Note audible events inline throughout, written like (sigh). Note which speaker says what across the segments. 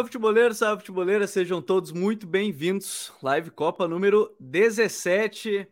Speaker 1: Salve futeboleiro, salve futeboleira, sejam todos muito bem-vindos. Live Copa número 17.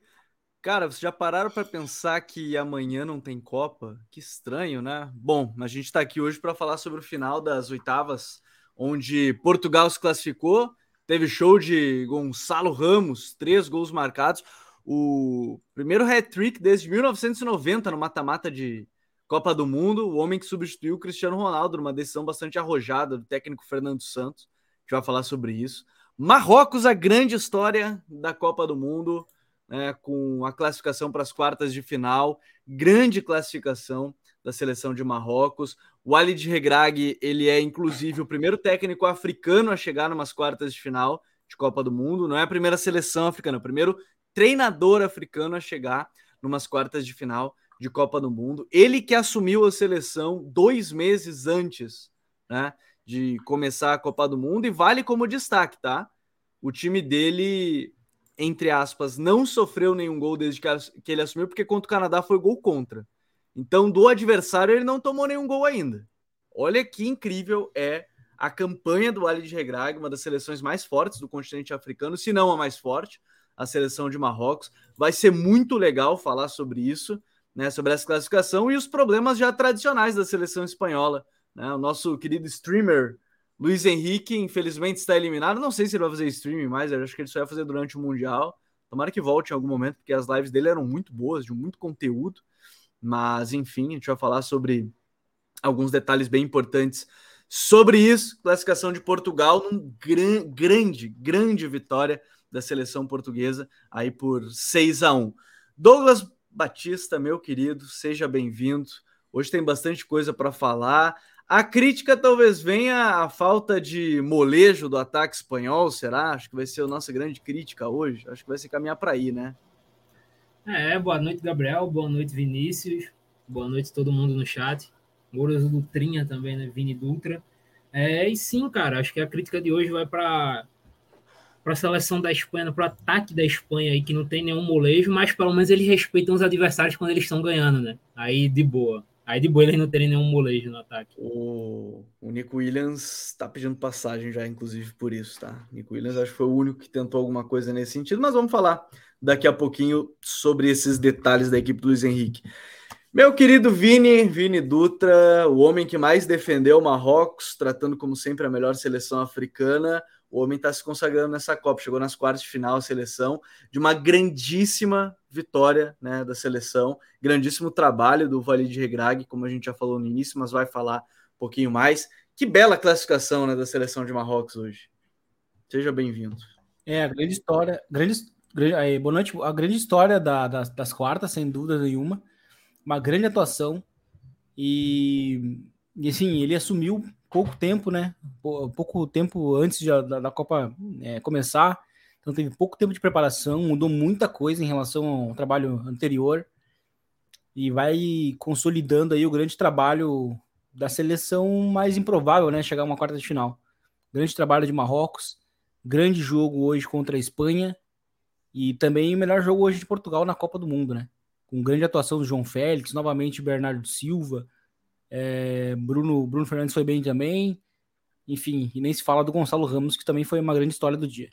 Speaker 1: Cara, vocês já pararam para pensar que amanhã não tem Copa? Que estranho, né? Bom, a gente está aqui hoje para falar sobre o final das oitavas, onde Portugal se classificou, teve show de Gonçalo Ramos, três gols marcados, o primeiro hat-trick desde 1990 no mata-mata de Copa do Mundo, o homem que substituiu o Cristiano Ronaldo numa decisão bastante arrojada do técnico Fernando Santos. A gente vai falar sobre isso. Marrocos, a grande história da Copa do Mundo, né, com a classificação para as quartas de final, grande classificação da seleção de Marrocos. O Ali de Regrag, ele é inclusive o primeiro técnico africano a chegar numas quartas de final de Copa do Mundo. Não é a primeira seleção africana, é o primeiro treinador africano a chegar numas quartas de final de Copa do Mundo. Ele que assumiu a seleção dois meses antes né, de começar a Copa do Mundo e vale como destaque, tá? O time dele, entre aspas, não sofreu nenhum gol desde que ele assumiu, porque contra o Canadá foi gol contra. Então, do adversário, ele não tomou nenhum gol ainda. Olha que incrível é a campanha do Ali de Regrag, uma das seleções mais fortes do continente africano, se não a mais forte, a seleção de Marrocos. Vai ser muito legal falar sobre isso né, sobre essa classificação e os problemas já tradicionais da seleção espanhola. Né? O nosso querido streamer Luiz Henrique, infelizmente, está eliminado. Não sei se ele vai fazer streaming mais, acho que ele só vai fazer durante o Mundial. Tomara que volte em algum momento, porque as lives dele eram muito boas, de muito conteúdo. Mas, enfim, a gente vai falar sobre alguns detalhes bem importantes sobre isso. Classificação de Portugal, num gran, grande, grande vitória da seleção portuguesa, aí por 6 a 1 Douglas Batista, meu querido, seja bem-vindo. Hoje tem bastante coisa para falar. A crítica talvez venha a falta de molejo do ataque espanhol, será? Acho que vai ser a nossa grande crítica hoje. Acho que vai ser caminhar para aí, né?
Speaker 2: É, boa noite, Gabriel. Boa noite, Vinícius. Boa noite todo mundo no chat. Mouros Dutrinha também, né? Vini Dutra. É, e sim, cara, acho que a crítica de hoje vai para para a seleção da Espanha, para o ataque da Espanha aí, que não tem nenhum molejo, mas pelo menos eles respeitam os adversários quando eles estão ganhando, né? Aí de boa. Aí de boa eles não terem nenhum molejo no ataque.
Speaker 1: O, Nico Williams tá pedindo passagem já, inclusive, por isso, tá? Nico Williams acho que foi o único que tentou alguma coisa nesse sentido, mas vamos falar daqui a pouquinho sobre esses detalhes da equipe do Luiz Henrique. Meu querido Vini, Vini Dutra, o homem que mais defendeu o Marrocos, tratando como sempre a melhor seleção africana, o homem está se consagrando nessa Copa, chegou nas quartas de final a seleção, de uma grandíssima vitória né, da seleção, grandíssimo trabalho do Vale de Regrag, como a gente já falou no início, mas vai falar um pouquinho mais. Que bela classificação né, da seleção de Marrocos hoje. Seja bem-vindo.
Speaker 3: É, a grande história, grande, grande, boa noite, a grande história da, das, das quartas, sem dúvida nenhuma, uma grande atuação e, e assim, ele assumiu pouco tempo, né? Pouco tempo antes da, da, Copa é, começar. Então teve pouco tempo de preparação, mudou muita coisa em relação ao trabalho anterior e vai consolidando aí o grande trabalho da seleção mais improvável, né? Chegar a uma quarta de final. Grande trabalho de Marrocos, grande jogo hoje contra a Espanha e também o melhor jogo hoje de Portugal na Copa do Mundo, né? Com grande atuação do João Félix, novamente Bernardo Silva, é, Bruno, Bruno Fernandes foi bem também. Enfim, e nem se fala do Gonçalo Ramos, que também foi uma grande história do dia.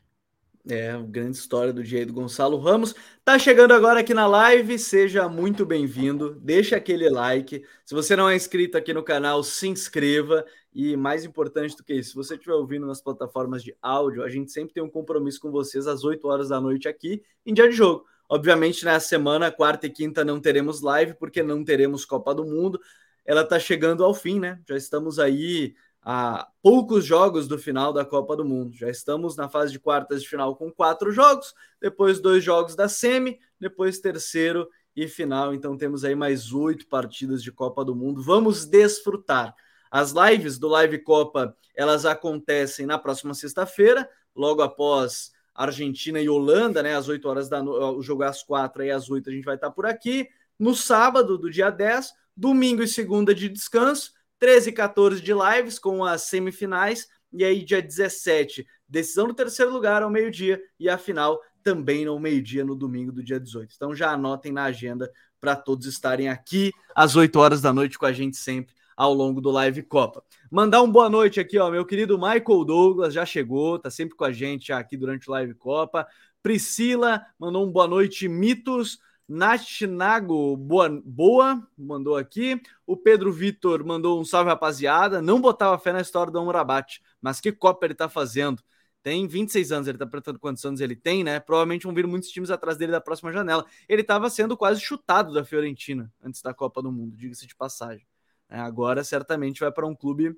Speaker 1: É, grande história do dia aí do Gonçalo Ramos. Tá chegando agora aqui na live, seja muito bem-vindo. Deixa aquele like. Se você não é inscrito aqui no canal, se inscreva. E mais importante do que isso, se você estiver ouvindo nas plataformas de áudio, a gente sempre tem um compromisso com vocês às 8 horas da noite aqui em dia de jogo. Obviamente, nessa semana, quarta e quinta, não teremos live, porque não teremos Copa do Mundo ela está chegando ao fim, né? Já estamos aí a poucos jogos do final da Copa do Mundo. Já estamos na fase de quartas de final com quatro jogos, depois dois jogos da semi, depois terceiro e final. Então temos aí mais oito partidas de Copa do Mundo. Vamos desfrutar. As lives do Live Copa elas acontecem na próxima sexta-feira, logo após Argentina e Holanda, né? Às 8 horas da noite, o jogo às quatro e às 8 a gente vai estar por aqui. No sábado, do dia 10, domingo e segunda de descanso, 13 e 14 de lives com as semifinais, e aí dia 17, decisão do terceiro lugar ao meio-dia, e a final também no meio-dia no domingo do dia 18. Então já anotem na agenda para todos estarem aqui às 8 horas da noite com a gente sempre ao longo do Live Copa. Mandar um boa noite aqui, ó, meu querido Michael Douglas já chegou, tá sempre com a gente aqui durante o Live Copa. Priscila mandou um boa noite, Mitos. Natinago, boa, boa, mandou aqui. O Pedro Vitor mandou um salve, rapaziada. Não botava fé na história do Amrabat, mas que Copa ele tá fazendo. Tem 26 anos, ele tá perguntando quantos anos ele tem, né? Provavelmente vão vir muitos times atrás dele da próxima janela. Ele estava sendo quase chutado da Fiorentina antes da Copa do Mundo, diga-se de passagem. É, agora, certamente, vai para um clube,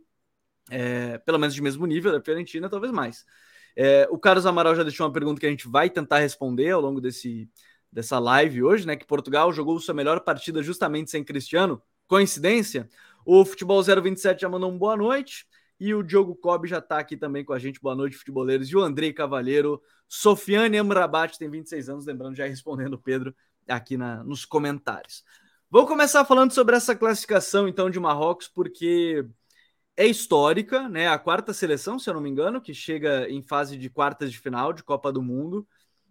Speaker 1: é, pelo menos de mesmo nível da Fiorentina, talvez mais. É, o Carlos Amaral já deixou uma pergunta que a gente vai tentar responder ao longo desse, dessa live hoje, né? Que Portugal jogou sua melhor partida justamente sem Cristiano. Coincidência? O Futebol 027 já mandou um boa noite. E o Diogo Cobb já está aqui também com a gente. Boa noite, futeboleiros. E o Andrei Cavalheiro. Sofiane Amrabat tem 26 anos, lembrando, já respondendo o Pedro aqui na, nos comentários. Vou começar falando sobre essa classificação, então, de Marrocos, porque é histórica, né? A quarta seleção, se eu não me engano, que chega em fase de quartas de final de Copa do Mundo.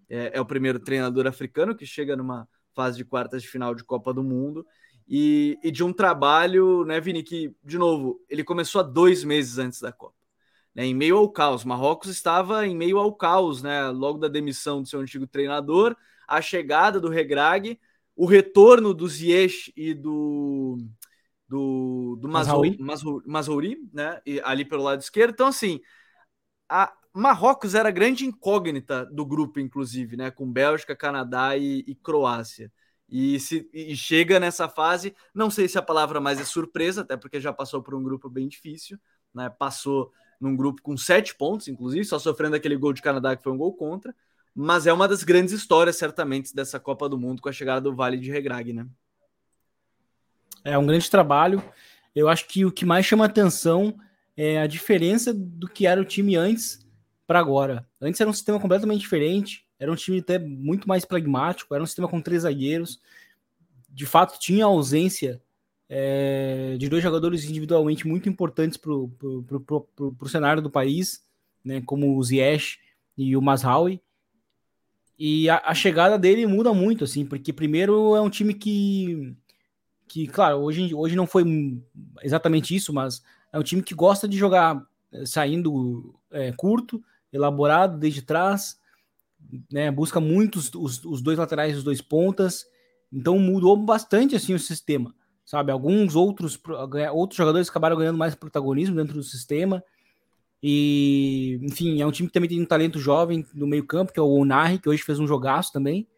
Speaker 1: É, é o primeiro treinador africano que chega numa fase de quartas de final de Copa do Mundo. E, e, de um trabalho, né, Vini, que, de novo, ele começou há dois meses antes da Copa. Né, em meio ao caos. Marrocos estava em meio ao caos, né? Logo da demissão do seu antigo treinador, a chegada do Regrag, o retorno do Ziyech e do do, do Mazouri, Mazouri, né? E, ali pelo lado esquerdo. Então, assim, a Marrocos era a grande incógnita do grupo, inclusive, né? Com Bélgica, Canadá e, e Croácia. E, se, e chega nessa fase, não sei se a palavra mais é surpresa, até porque já passou por um grupo bem difícil, né? Passou num grupo com sete pontos, inclusive, só sofrendo aquele gol de Canadá que foi um gol contra. Mas é uma das grandes histórias, certamente, dessa Copa do Mundo com a chegada do Vale de Regrag, né?
Speaker 3: É um grande trabalho. Eu acho que o que mais chama atenção é a diferença do que era o time antes para agora. Antes era um sistema completamente diferente, era um time até muito mais pragmático, era um sistema com três zagueiros. De fato, tinha ausência é, de dois jogadores individualmente muito importantes para o cenário do país, né, como o Ziyech e o Masraoui. E a, a, chegada dele muda muito, assim, porque primeiro é um time que que, claro, hoje, hoje não foi exatamente isso, mas é um time que gosta de jogar eh, saindo é, curto, elaborado desde trás, né, busca muito os, os, dois laterais e os dois pontas, então mudou bastante assim o sistema, sabe? Alguns outros, outros jogadores acabaram ganhando mais protagonismo dentro do sistema, e enfim, é um time que também tem um talento jovem no meio campo, que é o Onari, que hoje fez um jogaço também,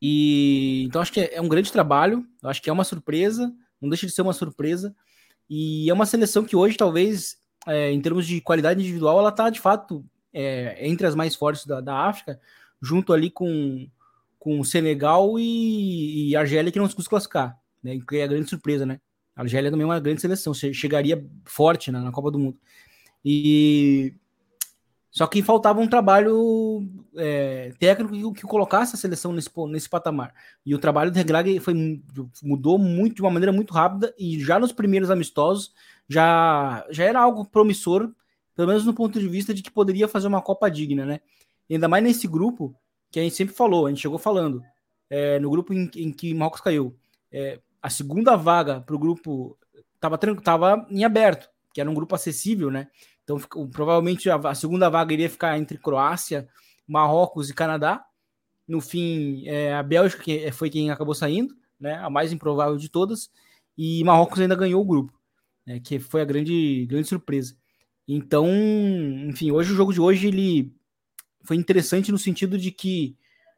Speaker 3: e então acho que é, é um grande trabalho, acho que é uma surpresa, não deixa de ser uma surpresa. E é uma seleção que hoje, talvez, é, em termos de qualidade individual, ela está de fato é, entre as mais fortes da, da África, junto ali com, com Senegal e, e Argélia, que não se conseguiu classificar, né? Que é a grande surpresa, né? A Argélia também é uma grande seleção, chegaria forte né, na Copa do Mundo. E só que faltava um trabalho é, técnico que, que, colocasse a seleção nesse, nesse patamar. E o trabalho do Regrag foi, mudou muito, de uma maneira muito rápida, e já nos primeiros amistosos já, já era algo promissor, pelo menos no ponto de vista de que poderia fazer uma Copa digna, né? Ainda mais nesse grupo, que a gente sempre falou, a gente chegou falando, é, no grupo em, em, que Marrocos caiu. É, a segunda vaga para o grupo estava tava em aberto, que era um grupo acessível, né? Então, provavelmente a, segunda vaga iria ficar entre Croácia, Marrocos e Canadá. No fim, é, a Bélgica que foi quem acabou saindo, né, a mais improvável de todas, e Marrocos ainda ganhou o grupo, né, que foi a grande, grande surpresa. Então, enfim, hoje o jogo de hoje ele foi interessante no sentido de que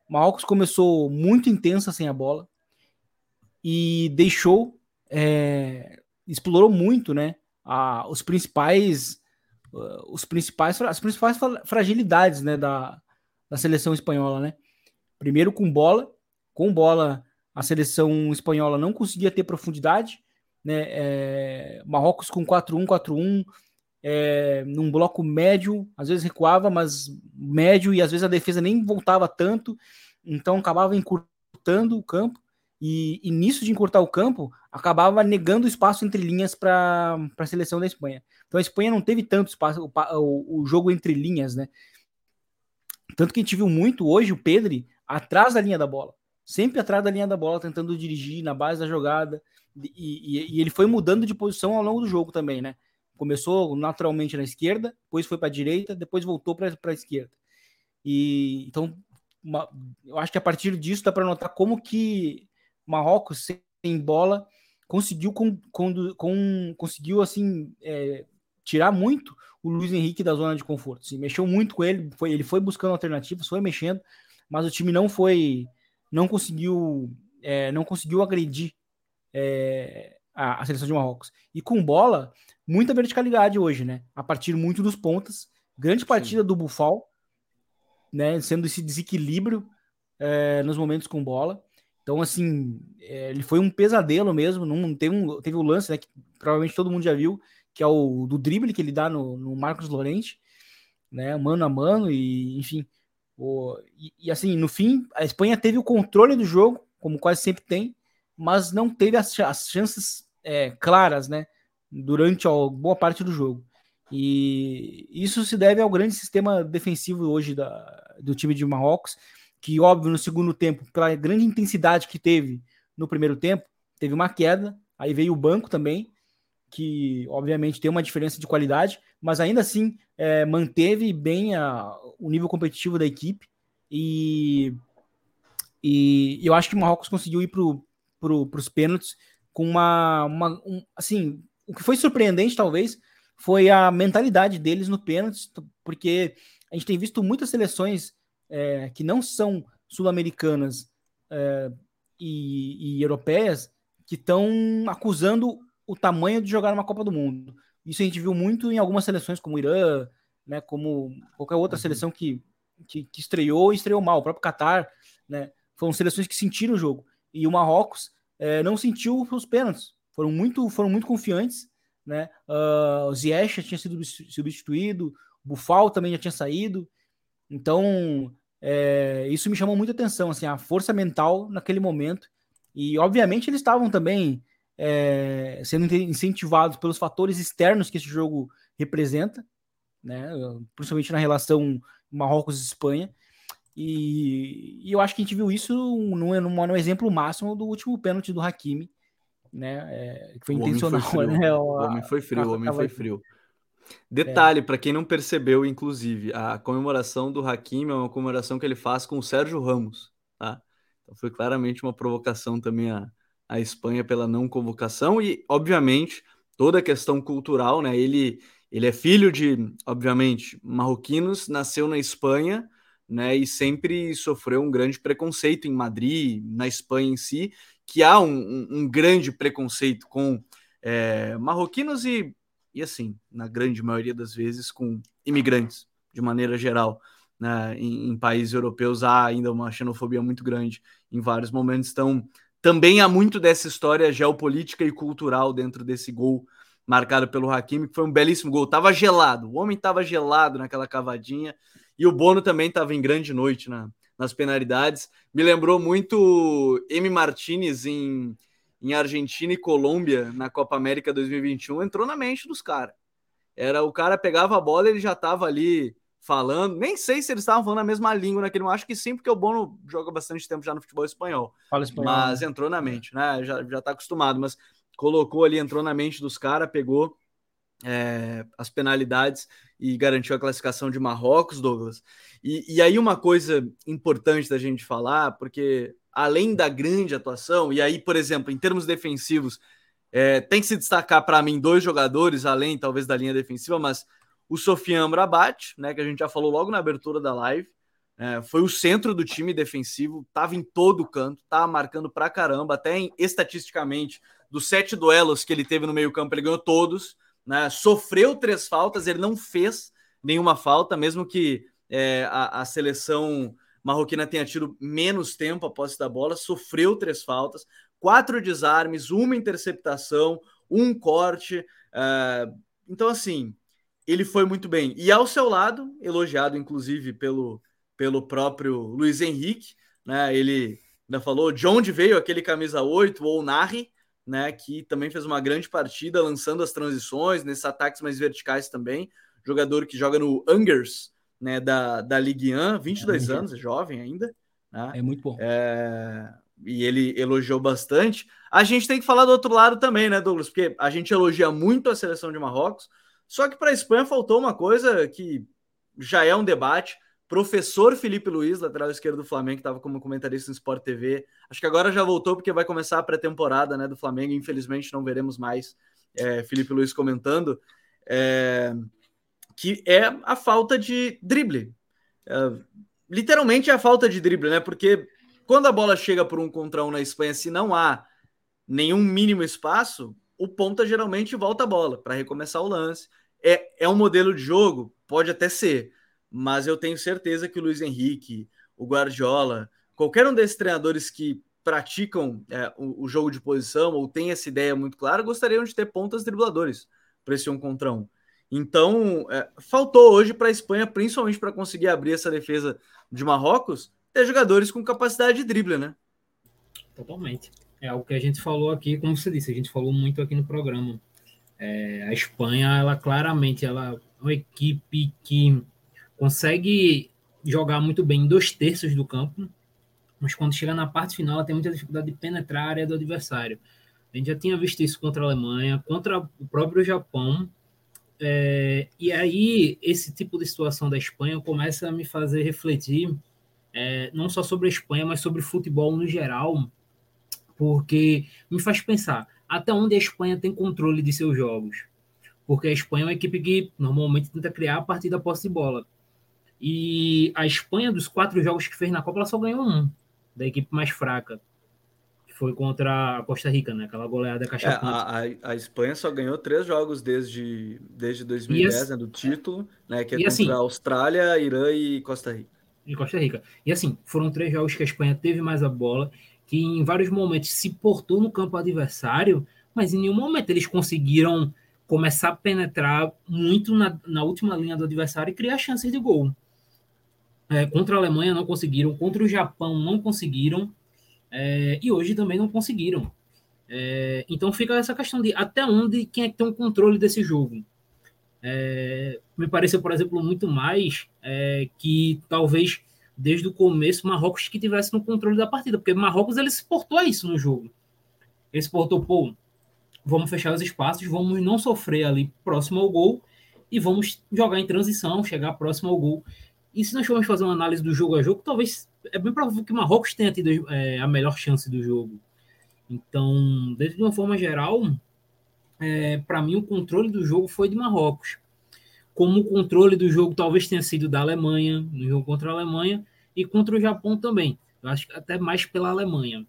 Speaker 3: Marrocos começou muito intensa sem a bola e deixou, é, explorou muito, né, a, os principais os principais, as principais fragilidades né, da, da seleção espanhola. Né? Primeiro com bola, com bola a seleção espanhola não conseguia ter profundidade, né? É, Marrocos com 4-1, 4-1, é, num bloco médio, às vezes recuava, mas médio, e às vezes a defesa nem voltava tanto, então acabava encurtando o campo, e, e nisso de encurtar o campo, acabava negando espaço entre linhas para a seleção da Espanha. Então a Espanha não teve tanto espaço, o, o, jogo entre linhas, né? Tanto que a gente viu muito hoje o Pedri atrás da linha da bola. sempre atrás da linha da bola, tentando dirigir na base da jogada. E, e, e ele foi mudando de posição ao longo do jogo também, né? Começou naturalmente na esquerda, depois foi para a direita, depois voltou para a esquerda. E então, uma, eu acho que a partir disso dá para notar como que Marrocos sem bola conseguiu com, com, com conseguiu assim é, tirar muito o Luiz Henrique da zona de conforto. Assim, mexeu muito com ele, foi, ele foi buscando alternativas, foi mexendo, mas o time não foi, não conseguiu, é, não conseguiu agredir é, a, a, seleção de Marrocos. E com bola, muita verticalidade hoje, né? A partir muito dos pontas, grande partida Sim. do Bufal, né? Sendo esse desequilíbrio é, nos momentos com bola. Então, assim, é, ele foi um pesadelo mesmo. Não, teve, um, teve o um lance, né? Que provavelmente todo mundo já viu, que é o do drible que ele dá no, no Marcos Lorente, né, mano a mano, e enfim. O, e, e, assim, no fim, a Espanha teve o controle do jogo, como quase sempre tem, mas não teve as, as chances é, claras, né, durante a boa parte do jogo. E isso se deve ao grande sistema defensivo hoje da, do time de Marrocos, que, óbvio, no segundo tempo, pela grande intensidade que teve no primeiro tempo, teve uma queda, aí veio o banco também, que obviamente tem uma diferença de qualidade, mas ainda assim é, manteve bem a, o nível competitivo da equipe e, e eu acho que o Marrocos conseguiu ir para pro, os pênaltis com uma, uma um, assim, o que foi surpreendente talvez foi a mentalidade deles no pênalti, porque a gente tem visto muitas seleções é, que não são sul-americanas é, e, e europeias que estão acusando o tamanho de jogar numa Copa do Mundo. Isso a gente viu muito em algumas seleções, como o Irã, né, como qualquer outra uhum. seleção que, que, que, estreou e estreou mal. O próprio Qatar, né, foram seleções que sentiram o jogo. E o Marrocos é, não sentiu os pênaltis. Foram muito, foram muito confiantes. Né? Uh, o Ziyech tinha sido substituído, o Bufal também já tinha saído. Então, é, isso me chamou muita atenção, assim, a força mental naquele momento. E, obviamente, eles estavam também é, sendo incentivados pelos fatores externos que esse jogo representa, né, principalmente na relação Marrocos-Espanha. E, e, eu acho que a gente viu isso num, num, num exemplo máximo do último pênalti do Hakimi, né? É, que foi o intencional,
Speaker 1: foi
Speaker 3: né?
Speaker 1: O, o homem foi frio, o homem foi frio. Detalhe, é. para quem não percebeu, inclusive, a comemoração do Hakimi é uma comemoração que ele faz com o Sérgio Ramos, tá? Então foi claramente uma provocação também a, a Espanha pela não convocação e, obviamente, toda a questão cultural, né? Ele, ele é filho de, obviamente, marroquinos, nasceu na Espanha, né? E sempre sofreu um grande preconceito em Madrid, na Espanha em si, que há um, um, um grande preconceito com é, marroquinos e, e, assim, na grande maioria das vezes, com imigrantes, de maneira geral. Né? Em, em países europeus há ainda uma xenofobia muito grande em vários momentos. Então, também há muito dessa história geopolítica e cultural dentro desse gol marcado pelo Hakimi, que foi um belíssimo gol. Tava gelado, o homem tava gelado naquela cavadinha e o Bono também tava em grande noite na, nas penalidades. Me lembrou muito M. Martinez em, em Argentina e Colômbia na Copa América 2021. Entrou na mente dos caras. Era o cara pegava a bola, ele já tava ali falando. Nem sei se eles estavam falando a mesma língua naquele. Acho que sim, porque o Bono joga bastante tempo já no futebol espanhol.
Speaker 3: Fala espanhol.
Speaker 1: Mas né? entrou na mente, né? Já, já tá acostumado, mas colocou ali, entrou na mente dos caras, pegou é, as penalidades e garantiu a classificação de Marrocos, Douglas. E, e aí, uma coisa importante da gente falar, porque além da grande atuação, e aí, por exemplo, em termos defensivos, é, tem que se destacar para mim dois jogadores, além talvez da linha defensiva, mas o Sofian Amrabat, né, que a gente já falou logo na abertura da live, é, foi o centro do time defensivo, estava em todo canto, estava marcando pra caramba, até em, estatisticamente, dos sete duelos que ele teve no meio-campo, ele ganhou todos, né, sofreu três faltas, ele não fez nenhuma falta, mesmo que é, a, a, seleção marroquina tenha tido menos tempo após da bola, sofreu três faltas, quatro desarmes, uma interceptação, um corte. É, então, assim, ele foi muito bem. E ao seu lado, elogiado inclusive pelo, pelo próprio Luiz Henrique, né? Ele ainda falou de onde veio aquele camisa 8 ou Narri, né? Que também fez uma grande partida, lançando as transições, nesses ataques mais verticais também. Jogador que joga no Angers, né? Da, da Ligue 1, 22 uhum. anos, é jovem ainda.
Speaker 3: Né? É muito bom.
Speaker 1: É... E ele elogiou bastante. A gente tem que falar do outro lado também, né, Douglas? Porque a gente elogia muito a seleção de Marrocos, só que para a Espanha faltou uma coisa que já é um debate. Professor Felipe Luiz, lateral esquerdo do Flamengo, que estava como comentarista no Sport TV. Acho que agora já voltou porque vai começar a pré-temporada né, do Flamengo. Infelizmente não veremos mais é, Felipe Luiz comentando. É, que é a falta de drible. É, literalmente é a falta de drible, né? Porque quando a bola chega por um contra um na Espanha, se não há nenhum mínimo espaço, o ponta geralmente volta a bola para recomeçar o lance. É, é um modelo de jogo? Pode até ser, mas eu tenho certeza que o Luiz Henrique, o Guardiola, qualquer um desses treinadores que praticam é, o, o, jogo de posição ou tem essa ideia muito clara, gostariam de ter pontas dribladores para esse um contra um. Então, é, faltou hoje para a Espanha, principalmente para conseguir abrir essa defesa de Marrocos, ter jogadores com capacidade de drible, né?
Speaker 2: Totalmente. É o que a gente falou aqui, como você disse, a gente falou muito aqui no programa. É, a Espanha, ela claramente, ela é uma equipe que consegue jogar muito bem em dois terços do campo, mas quando chega na parte final, ela tem muita dificuldade de penetrar a área do adversário. A gente já tinha visto isso contra a Alemanha, contra o próprio Japão, é, e aí, esse tipo de situação da Espanha começa a me fazer refletir, é, não só sobre a Espanha, mas sobre futebol no geral, porque me faz pensar até onde a Espanha tem controle de seus jogos. Porque a Espanha é uma equipe que normalmente tenta criar a partir da posse de bola. E a Espanha, dos quatro jogos que fez na Copa, ela só ganhou um, da equipe mais fraca foi contra a Costa Rica, né? Aquela goleada caixa é,
Speaker 1: a, a, Espanha só ganhou três jogos desde, desde 2010, assim, né, do título, né? Que é contra assim, a Austrália, Irã e Costa Rica.
Speaker 2: E Costa Rica. E assim, foram três jogos que a Espanha teve mais a bola, que em vários momentos se portou no campo adversário, mas em nenhum momento eles conseguiram começar a penetrar muito na, na última linha do adversário e criar chances de gol. É, contra a Alemanha não conseguiram, contra o Japão não conseguiram, é, e hoje também não conseguiram. É, então fica essa questão de até onde quem é que tem o controle desse jogo. É, me pareceu, por exemplo, muito mais é, que talvez desde o começo Marrocos que tivesse no controle da partida, porque Marrocos ele se portou a isso no jogo. Ele se portou, pô, vamos fechar os espaços, vamos não sofrer ali próximo ao gol e vamos jogar em transição, chegar próximo ao gol. E se nós formos fazer uma análise do jogo a jogo, talvez é bem provável que o Marrocos tenha tido é, a melhor chance do jogo. Então, de uma forma geral, é, para mim o controle do jogo foi de Marrocos. Como o controle do jogo talvez tenha sido da Alemanha, no jogo contra a Alemanha, e contra o Japão também. Eu acho que até mais pela Alemanha.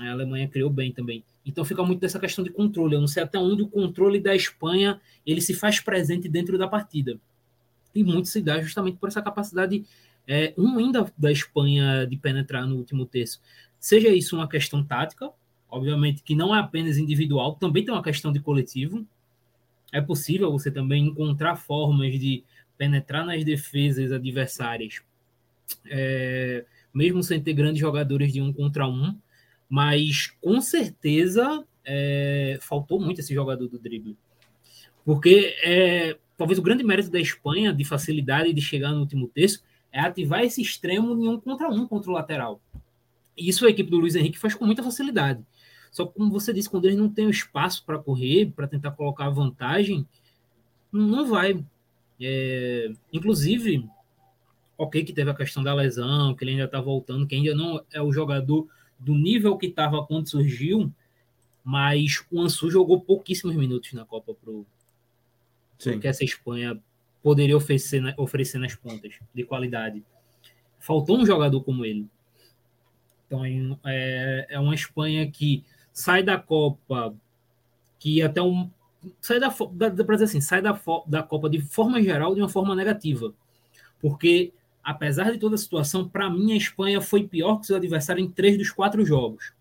Speaker 2: A Alemanha criou bem também. Então fica muito dessa questão de controle. Eu não sei até onde o controle da Espanha ele se faz presente dentro da partida e muito se dá justamente por essa capacidade é, ruim da, da Espanha de penetrar no último terço. Seja isso uma questão tática, obviamente que não é apenas individual, também tem uma questão de coletivo. É possível você também encontrar formas de penetrar nas defesas adversárias, é, mesmo sem ter grandes jogadores de um contra um, mas com certeza é, faltou muito esse jogador do drible. Porque é, talvez o grande mérito da Espanha de facilidade de chegar no último terço é ativar esse extremo em um contra um contra o lateral. E isso a equipe do Luiz Henrique faz com muita facilidade. Só que, como você disse, quando eles não têm espaço para correr, para tentar colocar vantagem, não vai. É, inclusive, ok que teve a questão da lesão, que ele ainda está voltando, que ainda não é o jogador do nível que estava quando surgiu, mas o Ansu jogou pouquíssimos minutos na Copa pro, Sim. que essa Espanha poderia oferecer, oferecer nas pontas de qualidade. Faltou um jogador como ele. Então é, é uma Espanha que sai da Copa, que até um sai da, da para dizer assim, sai da, da Copa de forma geral de uma forma negativa, porque apesar de toda a situação, para mim a Espanha foi pior que seu adversário em três dos quatro jogos.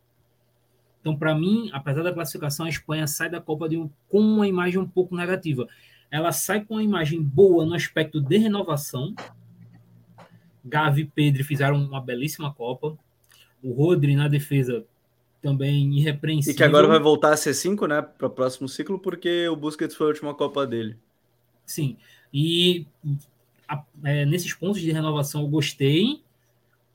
Speaker 2: Então, para mim, apesar da classificação, a Espanha sai da Copa de um, com uma imagem um pouco negativa ela sai com uma imagem boa no aspecto de renovação. Gavi e Pedro fizeram uma belíssima Copa. O Rodri na defesa também irrepreensível.
Speaker 1: E que agora vai voltar a ser cinco, né, para o próximo ciclo, porque o Busquets foi a última Copa dele.
Speaker 2: Sim. E a, é, nesses pontos de renovação eu gostei.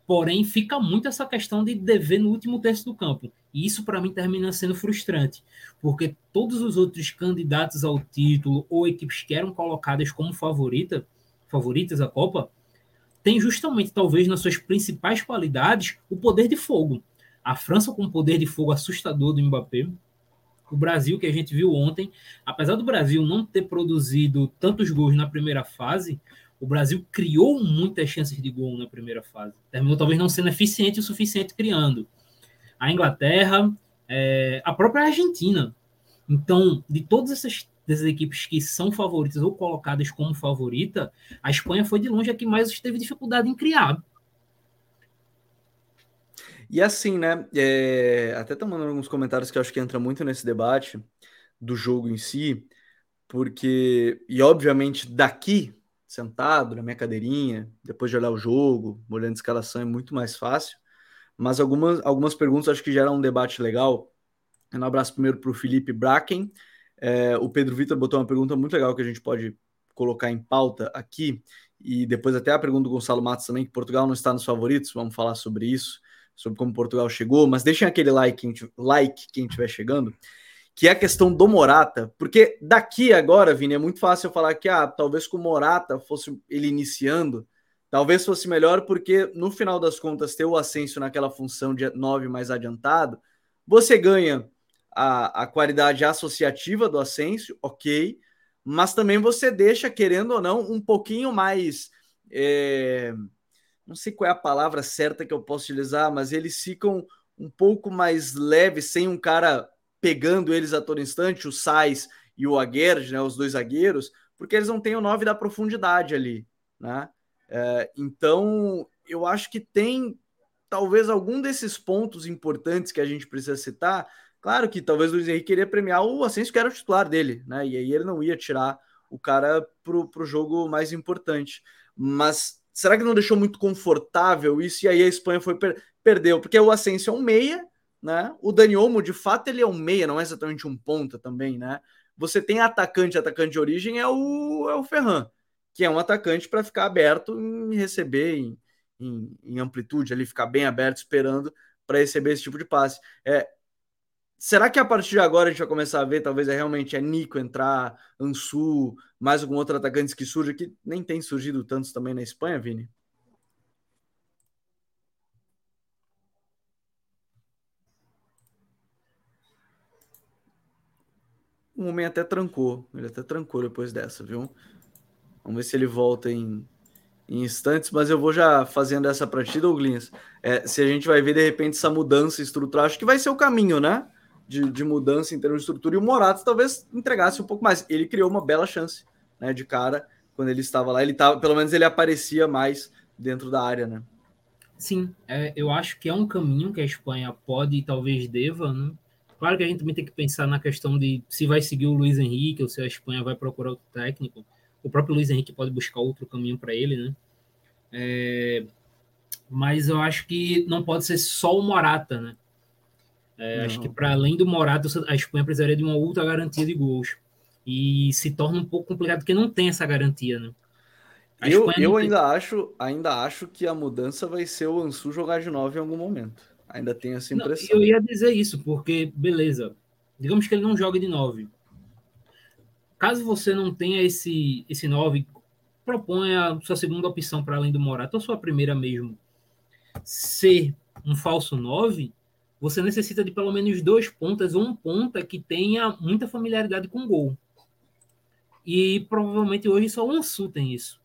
Speaker 2: Porém, fica muito essa questão de dever no último terço do campo. E isso, para mim, termina sendo frustrante, porque todos os outros candidatos ao título ou equipes que eram colocadas como favorita, favoritas à Copa, têm justamente, talvez, nas suas principais qualidades, o poder de fogo. A França com um poder de fogo assustador do Mbappé, o Brasil, que a gente viu ontem, apesar do Brasil não ter produzido tantos gols na primeira fase, o Brasil criou muitas chances de gol na primeira fase. Terminou talvez não sendo eficiente o suficiente criando. A Inglaterra, é, a própria Argentina. Então, de todas essas, equipes que são favoritas ou colocadas como favorita, a Espanha foi de longe a que mais teve dificuldade em criar.
Speaker 1: E assim, né? É, até tá mandando alguns comentários que eu acho que entra muito nesse debate do jogo em si, porque, e obviamente daqui, sentado na minha cadeirinha, depois de olhar o jogo, olhando a escalação, é muito mais fácil. Mas algumas, algumas perguntas acho que geram um debate legal. Um abraço primeiro para o Felipe Bracken. É, o Pedro Vitor botou uma pergunta muito legal que a gente pode colocar em pauta aqui. E depois até a pergunta do Gonçalo Matos também, que Portugal não está nos favoritos. Vamos falar sobre isso sobre como Portugal chegou, mas deixem aquele like quem, like quem estiver chegando, que é a questão do Morata, porque daqui agora, Vini, é muito fácil eu falar que ah, talvez com o Morata fosse ele iniciando, talvez fosse melhor, porque no final das contas, ter o Ascenso naquela função de 9 mais adiantado, você ganha a, a qualidade associativa do Ascenso, ok, mas também você deixa, querendo ou não, um pouquinho mais. É não sei qual é a palavra certa que eu posso utilizar, mas eles ficam um pouco mais leves, sem um cara pegando eles a todo instante, o Sais e o Aguerd, né, os dois zagueiros, porque eles não têm o 9 da profundidade ali, né? É, então, eu acho que tem talvez algum desses pontos importantes que a gente precisa citar. Claro que talvez o Luiz Henrique queria premiar o Ascenso, que era o titular dele, né? E aí ele não ia tirar o cara pro, pro jogo mais importante. Mas será que não deixou muito confortável isso? E aí a Espanha foi per perdeu, porque o Asensio é um meia, né? O Dani Olmo, de fato, ele é um meia, não é exatamente um ponta também, né? Você tem atacante, atacante de origem é o, é o Ferran, que é um atacante para ficar aberto e receber em, em, em, amplitude, ali ficar bem aberto, esperando para receber esse tipo de passe. É, Será que a partir de agora a gente vai começar a ver, talvez é realmente é Nico entrar, Ansu, mais algum outro atacante que surge, que nem tem surgido tantos também na Espanha, Vini? O homem até trancou, ele até trancou depois dessa, viu? Vamos ver se ele volta em, em instantes, mas eu vou já fazendo essa para ti, Douglas. É, se a gente vai ver de repente essa mudança estrutural, acho que vai ser o caminho, né? de, de mudança em termos de estrutura, e o Morato talvez entregasse um pouco mais. Ele criou uma bela chance né, de cara quando ele estava lá. Ele tava, pelo menos ele aparecia mais dentro da área, né?
Speaker 2: Sim, é, eu acho que é um caminho que a Espanha pode e talvez deva, né? Claro que a gente também tem que pensar na questão de se vai seguir o Luiz Henrique ou se a Espanha vai procurar outro técnico. O próprio Luiz Henrique pode buscar outro caminho para ele, né? É, mas eu acho que não pode ser só o Morata, né? É, acho que para além do Morata, a Espanha precisaria de uma outra garantia de gols. E se torna um pouco complicado porque não tem essa garantia, né?
Speaker 1: A eu eu ainda, tem... acho, ainda acho que a mudança vai ser o Ansu jogar de 9 em algum momento. Ainda tenho essa impressão.
Speaker 2: Não, eu ia dizer isso, porque, beleza, digamos que ele não jogue de 9. Caso você não tenha esse, esse 9, proponha a sua segunda opção para além do Morata, ou sua primeira mesmo, ser um falso 9, você necessita de pelo menos dois pontas um ponta que tenha muita familiaridade com gol. E provavelmente hoje só o Ansu tem isso.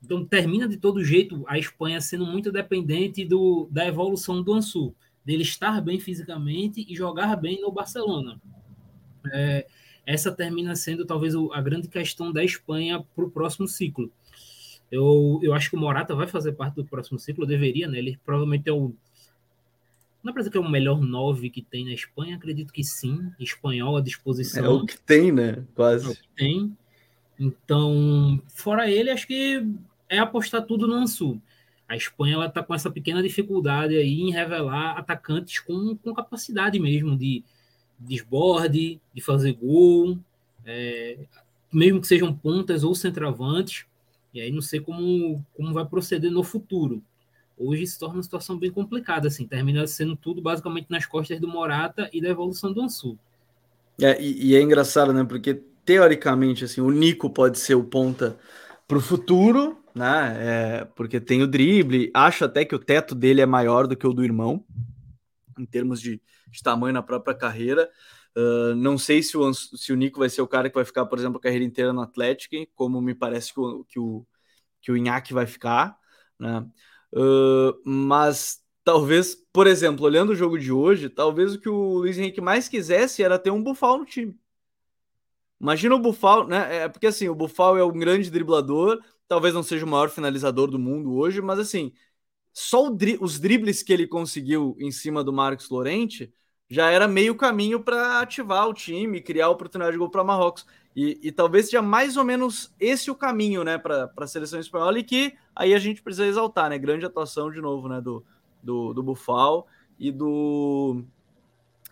Speaker 2: Então termina de todo jeito a Espanha sendo muito dependente do, da evolução do Ansu, dele estar bem fisicamente e jogar bem no Barcelona. É, essa termina sendo talvez a grande questão da Espanha para o próximo ciclo. Eu, eu acho que o Morata vai fazer parte do próximo ciclo, deveria, né? Ele provavelmente é o não parece que é o melhor 9 que tem na Espanha? Acredito que sim. Espanhol à disposição.
Speaker 1: É o que tem, né? Quase. É o que
Speaker 2: tem. Então, fora ele, acho que é apostar tudo no Ansu. A Espanha ela está com essa pequena dificuldade aí em revelar atacantes com, com capacidade mesmo de desborde, de fazer gol, é, mesmo que sejam pontas ou centroavantes. E aí não sei como, como vai proceder no futuro. hoje se torna uma situação bem complicada, assim, termina sendo tudo basicamente nas costas do Morata e da evolução do Ansu.
Speaker 1: É, e, e, é engraçado, né? Porque teoricamente, assim, o Nico pode ser o ponta para o futuro, né? É, porque tem o drible, acho até que o teto dele é maior do que o do irmão, em termos de, de tamanho na própria carreira. Uh, não sei se o, se o Nico vai ser o cara que vai ficar, por exemplo, a carreira inteira no Atlético, como me parece que o, que o, que o Inhaque vai ficar, né? Uh, mas talvez, por exemplo, olhando o jogo de hoje, talvez o que o Luiz Henrique mais quisesse era ter um Bufal no time. Imagina o Bufal, né? É porque assim, o Bufal é um grande driblador, talvez não seja o maior finalizador do mundo hoje, mas assim, só dri os dribles que ele conseguiu em cima do Marcos Lorente já era meio caminho para ativar o time, criar oportunidade de gol para Marrocos. E, e, talvez seja mais ou menos esse o caminho, né, para a seleção espanhola, e que aí a gente precisa exaltar, né? Grande atuação de novo, né, do, do, do Bufal e do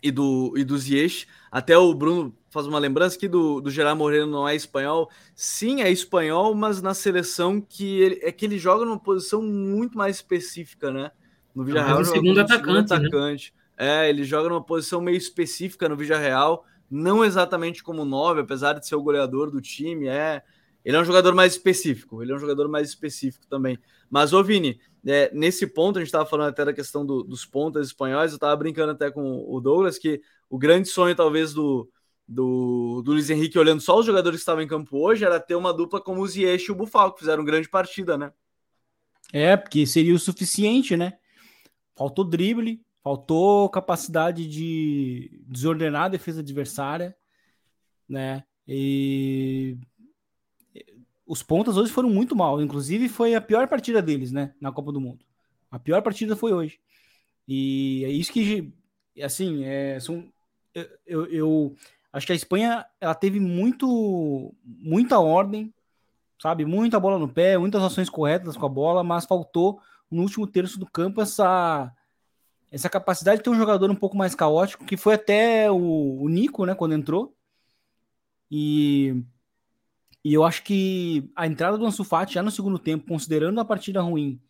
Speaker 1: e do e do Ziyech. Até o Bruno faz uma lembrança aqui do, do Gerard Moreno não é espanhol. Sim, é espanhol, mas na seleção que ele é que ele joga numa posição muito mais específica, né?
Speaker 2: No é o segundo atacante, segundo atacante. Né?
Speaker 1: É, ele joga numa posição meio específica no Villarreal, não exatamente como nove, apesar de ser o goleador do time, é. Ele é um jogador mais específico, ele é um jogador mais específico também. Mas, ô Vini, é, nesse ponto, a gente estava falando até da questão do, dos pontas espanhóis, eu estava brincando até com o Douglas, que o grande sonho, talvez, do, do, do Luiz Henrique, olhando só os jogadores que estavam em campo hoje, era ter uma dupla como o Ziyech e o Bufal, que fizeram grande partida, né?
Speaker 3: É, porque seria o suficiente, né? Faltou drible, Faltou capacidade de desordenar a defesa adversária, né? E os pontas hoje foram muito mal. Inclusive, foi a pior partida deles, né? Na Copa do Mundo. A pior partida foi hoje. E é isso que, assim, é, são, eu, eu acho que a Espanha ela teve muito, muita ordem, sabe? Muita bola no pé, muitas ações corretas com a bola, mas faltou no último terço do campo essa essa capacidade de ter um jogador um pouco mais caótico, que foi até o, o Nico, né, quando entrou. E, e eu acho que a entrada do Ansu Fati já no segundo tempo, considerando a partida ruim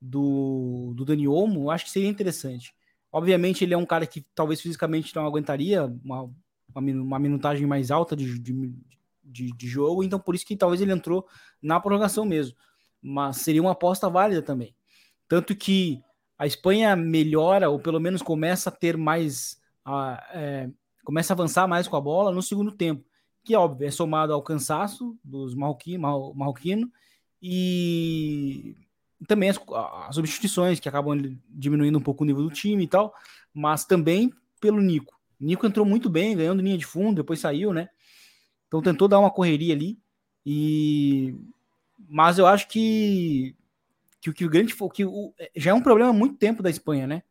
Speaker 3: do, do Dani Olmo, acho que seria interessante. Obviamente, ele é um cara que talvez fisicamente não aguentaria uma, uma minutagem mais alta de, de, de, de jogo, então por isso que talvez ele entrou na prorrogação mesmo. Mas seria uma aposta válida também. Tanto que a Espanha melhora, ou pelo menos começa a ter mais. A, é, começa a avançar mais com a bola no segundo tempo, que óbvio é somado ao cansaço dos marroquinos marroquino, e também as, as, substituições que acabam diminuindo um pouco o nível do time e tal, mas também pelo Nico. Nico entrou muito bem, ganhando linha de fundo, depois saiu, né? Então tentou dar uma correria ali. E mas eu acho que que o que o grande que o, já é um problema há muito tempo da Espanha, né?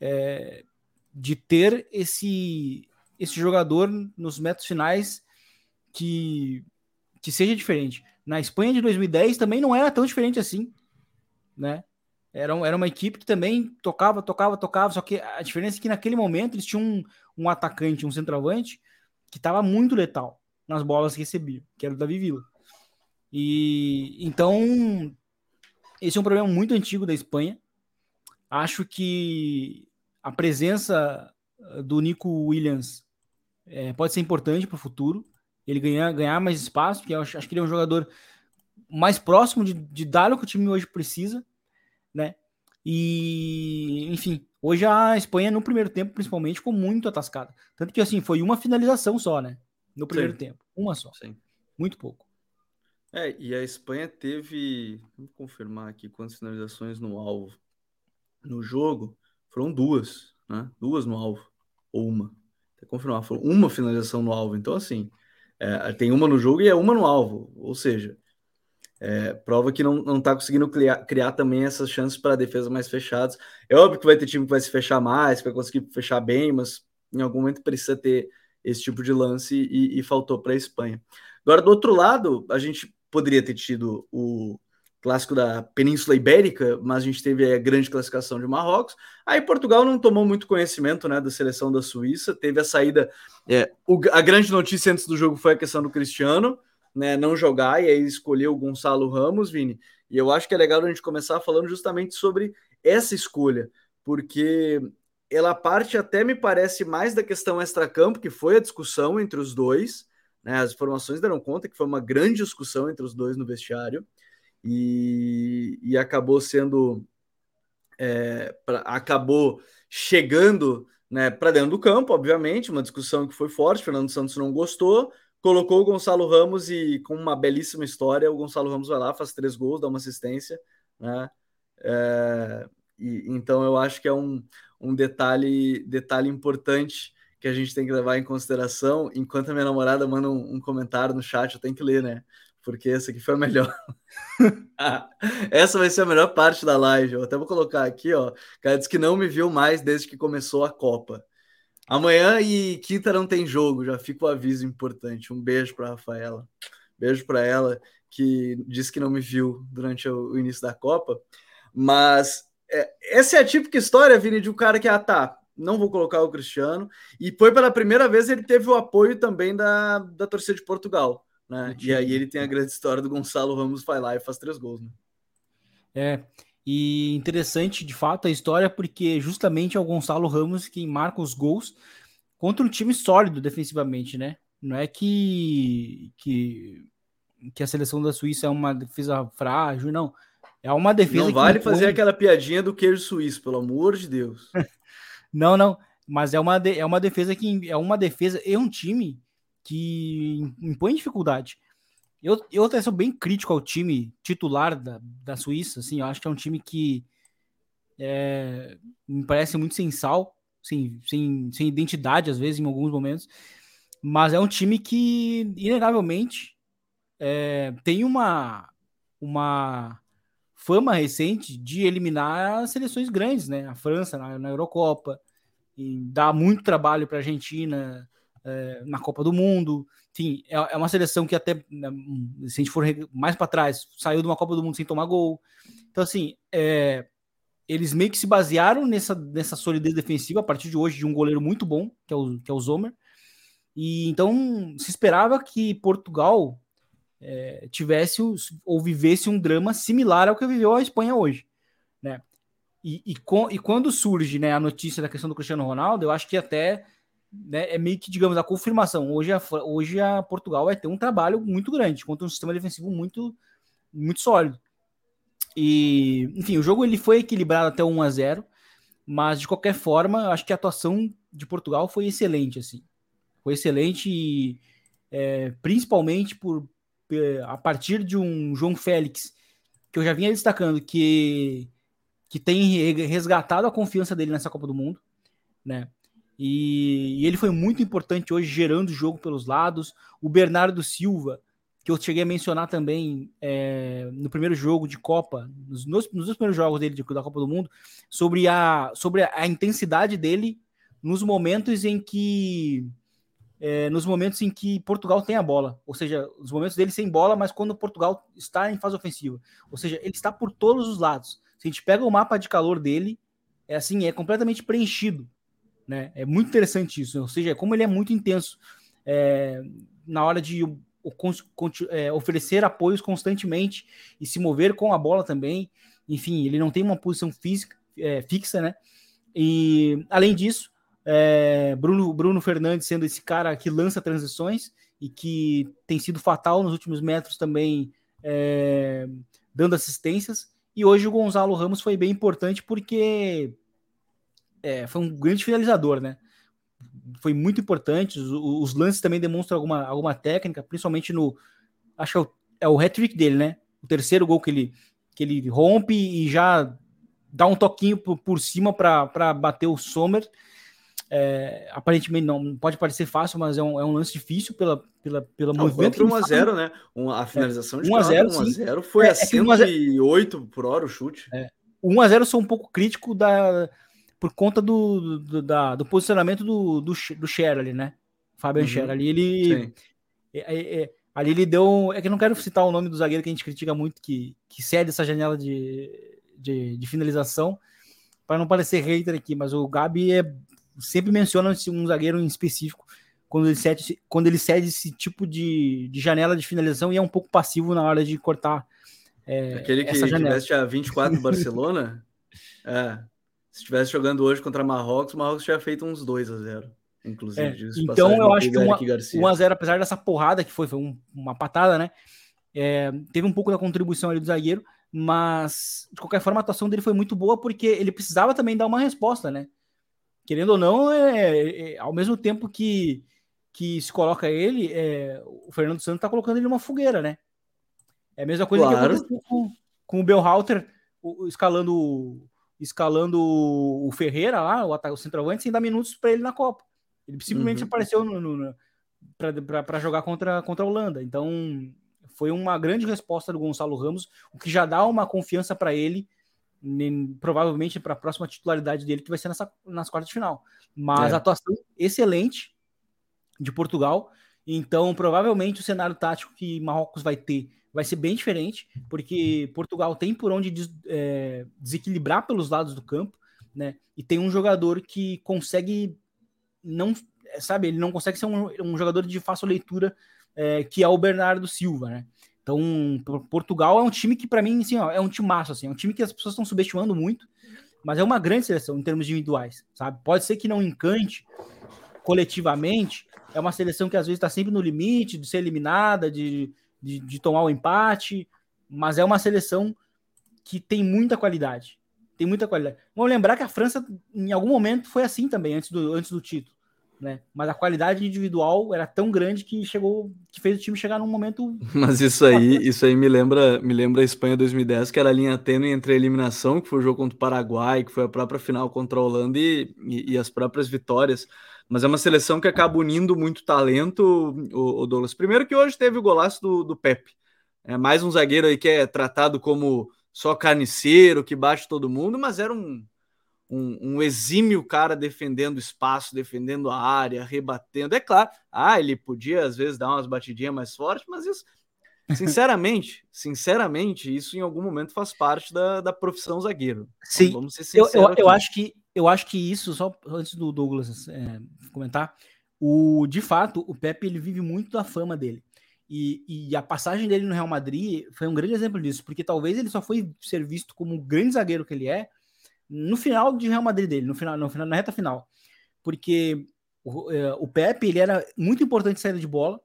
Speaker 3: É, de ter esse esse jogador nos metros finais que que seja diferente. Na Espanha de 2010 também não era tão diferente assim, né? Era, era uma equipe que também tocava, tocava, tocava, só que a diferença é que naquele momento eles tinham um, um atacante, um centroavante que estava muito letal nas bolas que recebia, que era o Davi Villa. E então esse é um problema muito antigo da Espanha. Acho que a presença do Nico Williams é, pode ser importante para o futuro. Ele ganhar, ganhar mais espaço, porque eu acho, acho que ele é um jogador mais próximo de, de dar o que o time hoje precisa, né? E, enfim, hoje a Espanha, no primeiro tempo, principalmente, ficou muito atascada. Tanto que, assim, foi uma finalização só, né? No primeiro Sim. tempo. Uma só. Sim. Muito pouco.
Speaker 1: É, e a Espanha teve, vamos confirmar aqui quantas finalizações no alvo. No jogo, foram duas, né? Duas no alvo, ou uma. Até confirmar, foram uma finalização no alvo. Então, assim, é, tem uma no jogo e é uma no alvo. Ou seja, é, prova que não, não tá conseguindo criar, criar também essas chances para defesas mais fechadas. É óbvio que vai ter time que vai se fechar mais, que vai conseguir fechar bem, mas em algum momento precisa ter esse tipo de lance e, e faltou para a Espanha. Agora, do outro lado, a gente poderia ter tido o clássico da Península Ibérica, mas a gente teve a grande classificação de Marrocos. Aí Portugal não tomou muito conhecimento né, da seleção da Suíça, teve a saída. É, o, a grande notícia antes do jogo foi a questão do Cristiano, né, não jogar e aí escolheu o Gonçalo Ramos, Vini. E eu acho que é legal a gente começar falando justamente sobre essa escolha, porque ela parte até me parece mais da questão extracampo, que foi a discussão entre os dois, né? As informações deram conta que foi uma grande discussão entre os dois no vestiário e, e acabou sendo é, pra, acabou chegando né, para dentro do campo, obviamente, uma discussão que foi forte, Fernando Santos não gostou, colocou o Gonçalo Ramos e com uma belíssima história, o Gonçalo Ramos vai lá, faz três gols, dá uma assistência, né? É, e, então eu acho que é um, um detalhe, detalhe importante que a gente tem que levar em consideração. Enquanto a minha namorada manda um, um comentário no chat, eu tenho que ler, né? Porque essa aqui foi a melhor. (laughs) essa vai ser a melhor parte da live. Eu até vou colocar aqui, ó. O cara disse que não me viu mais desde que começou a Copa. Amanhã e quinta não tem jogo, já fica o aviso importante. Um beijo para Rafaela. Beijo para ela que disse que não me viu durante o, início da Copa. Mas é, essa é a típica história, Vini, de um cara que, ah, tá, não vou colocar o Cristiano. E foi pela primeira vez ele teve o apoio também da, da torcida de Portugal. Né? E aí ele tem a grande história do Gonçalo Ramos vai lá e faz três gols. Né?
Speaker 3: É, e interessante de fato a história, porque justamente é o Gonçalo Ramos quem marca os gols contra um time sólido defensivamente, né? Não é que, que, que a seleção da Suíça é uma defesa frágil, não. É uma defesa.
Speaker 1: Não vale fazer aquela piadinha do queijo suíço, pelo amor de Deus. (laughs)
Speaker 3: não, não. Mas é uma, de, é uma defesa que é uma defesa e um time que impõe dificuldade. Eu, eu até sou bem crítico ao time titular da, da Suíça. Assim, eu acho que é um time que é, me parece muito sem sal, sem, sem, sem identidade, às vezes, em alguns momentos. Mas é um time que, inegavelmente, é, tem uma, uma fama recente de eliminar seleções grandes, né? A França na, na Eurocopa, e dá muito trabalho para a Argentina é, na Copa do Mundo. Enfim, é, é, uma seleção que até, né, se a gente for mais para trás, saiu de uma Copa do Mundo sem tomar gol. Então, assim, é, eles meio que se basearam nessa, nessa solidez defensiva a partir de hoje de um goleiro muito bom, que é o, que é o Zomer. E então se esperava que Portugal é, tivesse ou vivesse um drama similar ao que viveu a Espanha hoje, né? E, e, e quando surge né, a notícia da questão do Cristiano Ronaldo, eu acho que até né, é meio que, digamos, a confirmação. Hoje a, hoje a Portugal vai ter um trabalho muito grande contra um sistema defensivo muito, muito sólido. E, enfim, o jogo ele foi equilibrado até 1 a 0 mas de qualquer forma, acho que a atuação de Portugal foi excelente, assim. Foi excelente e, é, principalmente por, a partir de um João Félix, que eu já vinha destacando, que, que tem resgatado a confiança dele nessa Copa do Mundo, né? E, e ele foi muito importante hoje, gerando o jogo pelos lados. O Bernardo Silva, que eu cheguei a mencionar também é, no primeiro jogo de Copa, nos, nos, nos dois primeiros jogos dele de, da Copa do Mundo, sobre a, sobre a, intensidade dele nos momentos em que é, nos momentos em que Portugal tem a bola, ou seja, os momentos dele sem bola, mas quando Portugal está em fase ofensiva, ou seja, ele está por todos os lados. Se a gente pega o mapa de calor dele, é assim, é completamente preenchido, né? É muito interessante isso, ou seja, como ele é muito intenso é, na hora de é, oferecer apoios constantemente e se mover com a bola também. Enfim, ele não tem uma posição física é, fixa, né? E além disso, é, Bruno, Bruno Fernandes sendo esse cara que lança transições e que tem sido fatal nos últimos metros também, é, dando assistências. E hoje o Gonzalo Ramos foi bem importante porque é, foi um grande finalizador, né? Foi muito importante. Os, os, lances também demonstram alguma, alguma técnica, principalmente no. Acho que é o, é o hat-trick dele, né? O terceiro gol que ele, que ele rompe e já dá um toquinho por, por cima para bater o Sommer. É, aparentemente não pode parecer fácil, mas é um, é um lance difícil pela, pela, pela
Speaker 1: não, movimento. 1 a 0 né? Um, a finalização é, de 1 a 0, 1 a 0 foi é, a 108 é por hora o chute.
Speaker 3: É, 1 a 0 eu sou um pouco crítico da, por conta do, do, da, do posicionamento do, do, do Cher ali, né? Fabian uhum. Cher ali, ele. É, é, é, ali ele deu. É que eu não quero citar o nome do zagueiro que a gente critica muito, que, que cede essa janela de, de, de finalização, para não parecer hater aqui, mas o Gabi é sempre menciona um zagueiro em específico, quando ele cede, quando ele cede esse tipo de, de janela de finalização e é um pouco passivo na hora de cortar
Speaker 1: é, Aquele que tivesse a 24 do (laughs) Barcelona, é, se estivesse jogando hoje contra Marrocos, o Marrocos tinha feito uns 2 a 0 inclusive.
Speaker 3: É, então eu acho que 1 a 0 apesar dessa porrada que foi, foi um, uma patada, né? É, teve um pouco da contribuição ali do zagueiro, mas de qualquer forma a atuação dele foi muito boa porque ele precisava também dar uma resposta, né? Querendo ou não, é, é, é ao mesmo tempo que, que se coloca ele, é, o Fernando Santos tá colocando ele numa fogueira, né? É a mesma coisa claro. que aconteceu com, com o Belhalter escalando escalando o Ferreira lá, o, o centroavante, sem dar minutos para ele na Copa. Ele simplesmente uhum. apareceu no, no para jogar contra, contra a Holanda. Então, foi uma grande resposta do Gonçalo Ramos, o que já dá uma confiança para ele, provavelmente para a próxima titularidade dele, que vai ser nessa, nas quartas de final. Mas é. atuação excelente de Portugal. Então, provavelmente o cenário tático que Marrocos vai ter vai ser bem diferente, porque Portugal tem por onde des, é, desequilibrar pelos lados do campo, né? E tem um jogador que consegue não, sabe, ele não consegue ser um, um jogador de fácil leitura é, que é o Bernardo Silva, né? Então, Portugal é um time que, para mim, assim, ó, é um time massa, assim, é um time que as pessoas estão subestimando muito, mas é uma grande seleção em termos individuais, sabe? Pode ser que não encante coletivamente, é uma seleção que às vezes está sempre no limite de ser eliminada, de, de, de, tomar o empate, mas é uma seleção que tem muita qualidade. Tem muita qualidade. Vamos lembrar que a França, em algum momento, foi assim também, antes do, antes do título né? Mas a qualidade individual era tão grande que chegou, que fez o time chegar num momento. (laughs)
Speaker 1: Mas isso aí, isso aí me lembra, me lembra a Espanha 2010, que era a linha tênue entre a eliminação, que foi o jogo contra o Paraguai, que foi a própria final contra a Holanda e, e, e as próprias vitórias. Mas é uma seleção que acaba unindo muito talento, o, o Douglas. Primeiro que hoje teve o golaço do, do Pepe. É mais um zagueiro aí que é tratado como só carniceiro, que bate todo mundo, mas era um, um, um, exímio cara defendendo espaço, defendendo a área, rebatendo. É claro, ah, ele podia às vezes dar umas batidinhas mais fortes, mas isso, sinceramente, (laughs) sinceramente, isso em algum momento faz parte da, da profissão zagueiro.
Speaker 3: Sim, então, vamos ser sinceros. Eu, eu, eu, acho que eu acho que isso, só antes do Douglas é, comentar, o de fato o Pepe ele vive muito da fama dele. E, e, a passagem dele no Real Madrid foi um grande exemplo disso, porque talvez ele só foi ser visto como o grande zagueiro que ele é no final de Real Madrid dele, no final, no final na reta final. Porque o, é, o Pepe ele era muito importante em saída de bola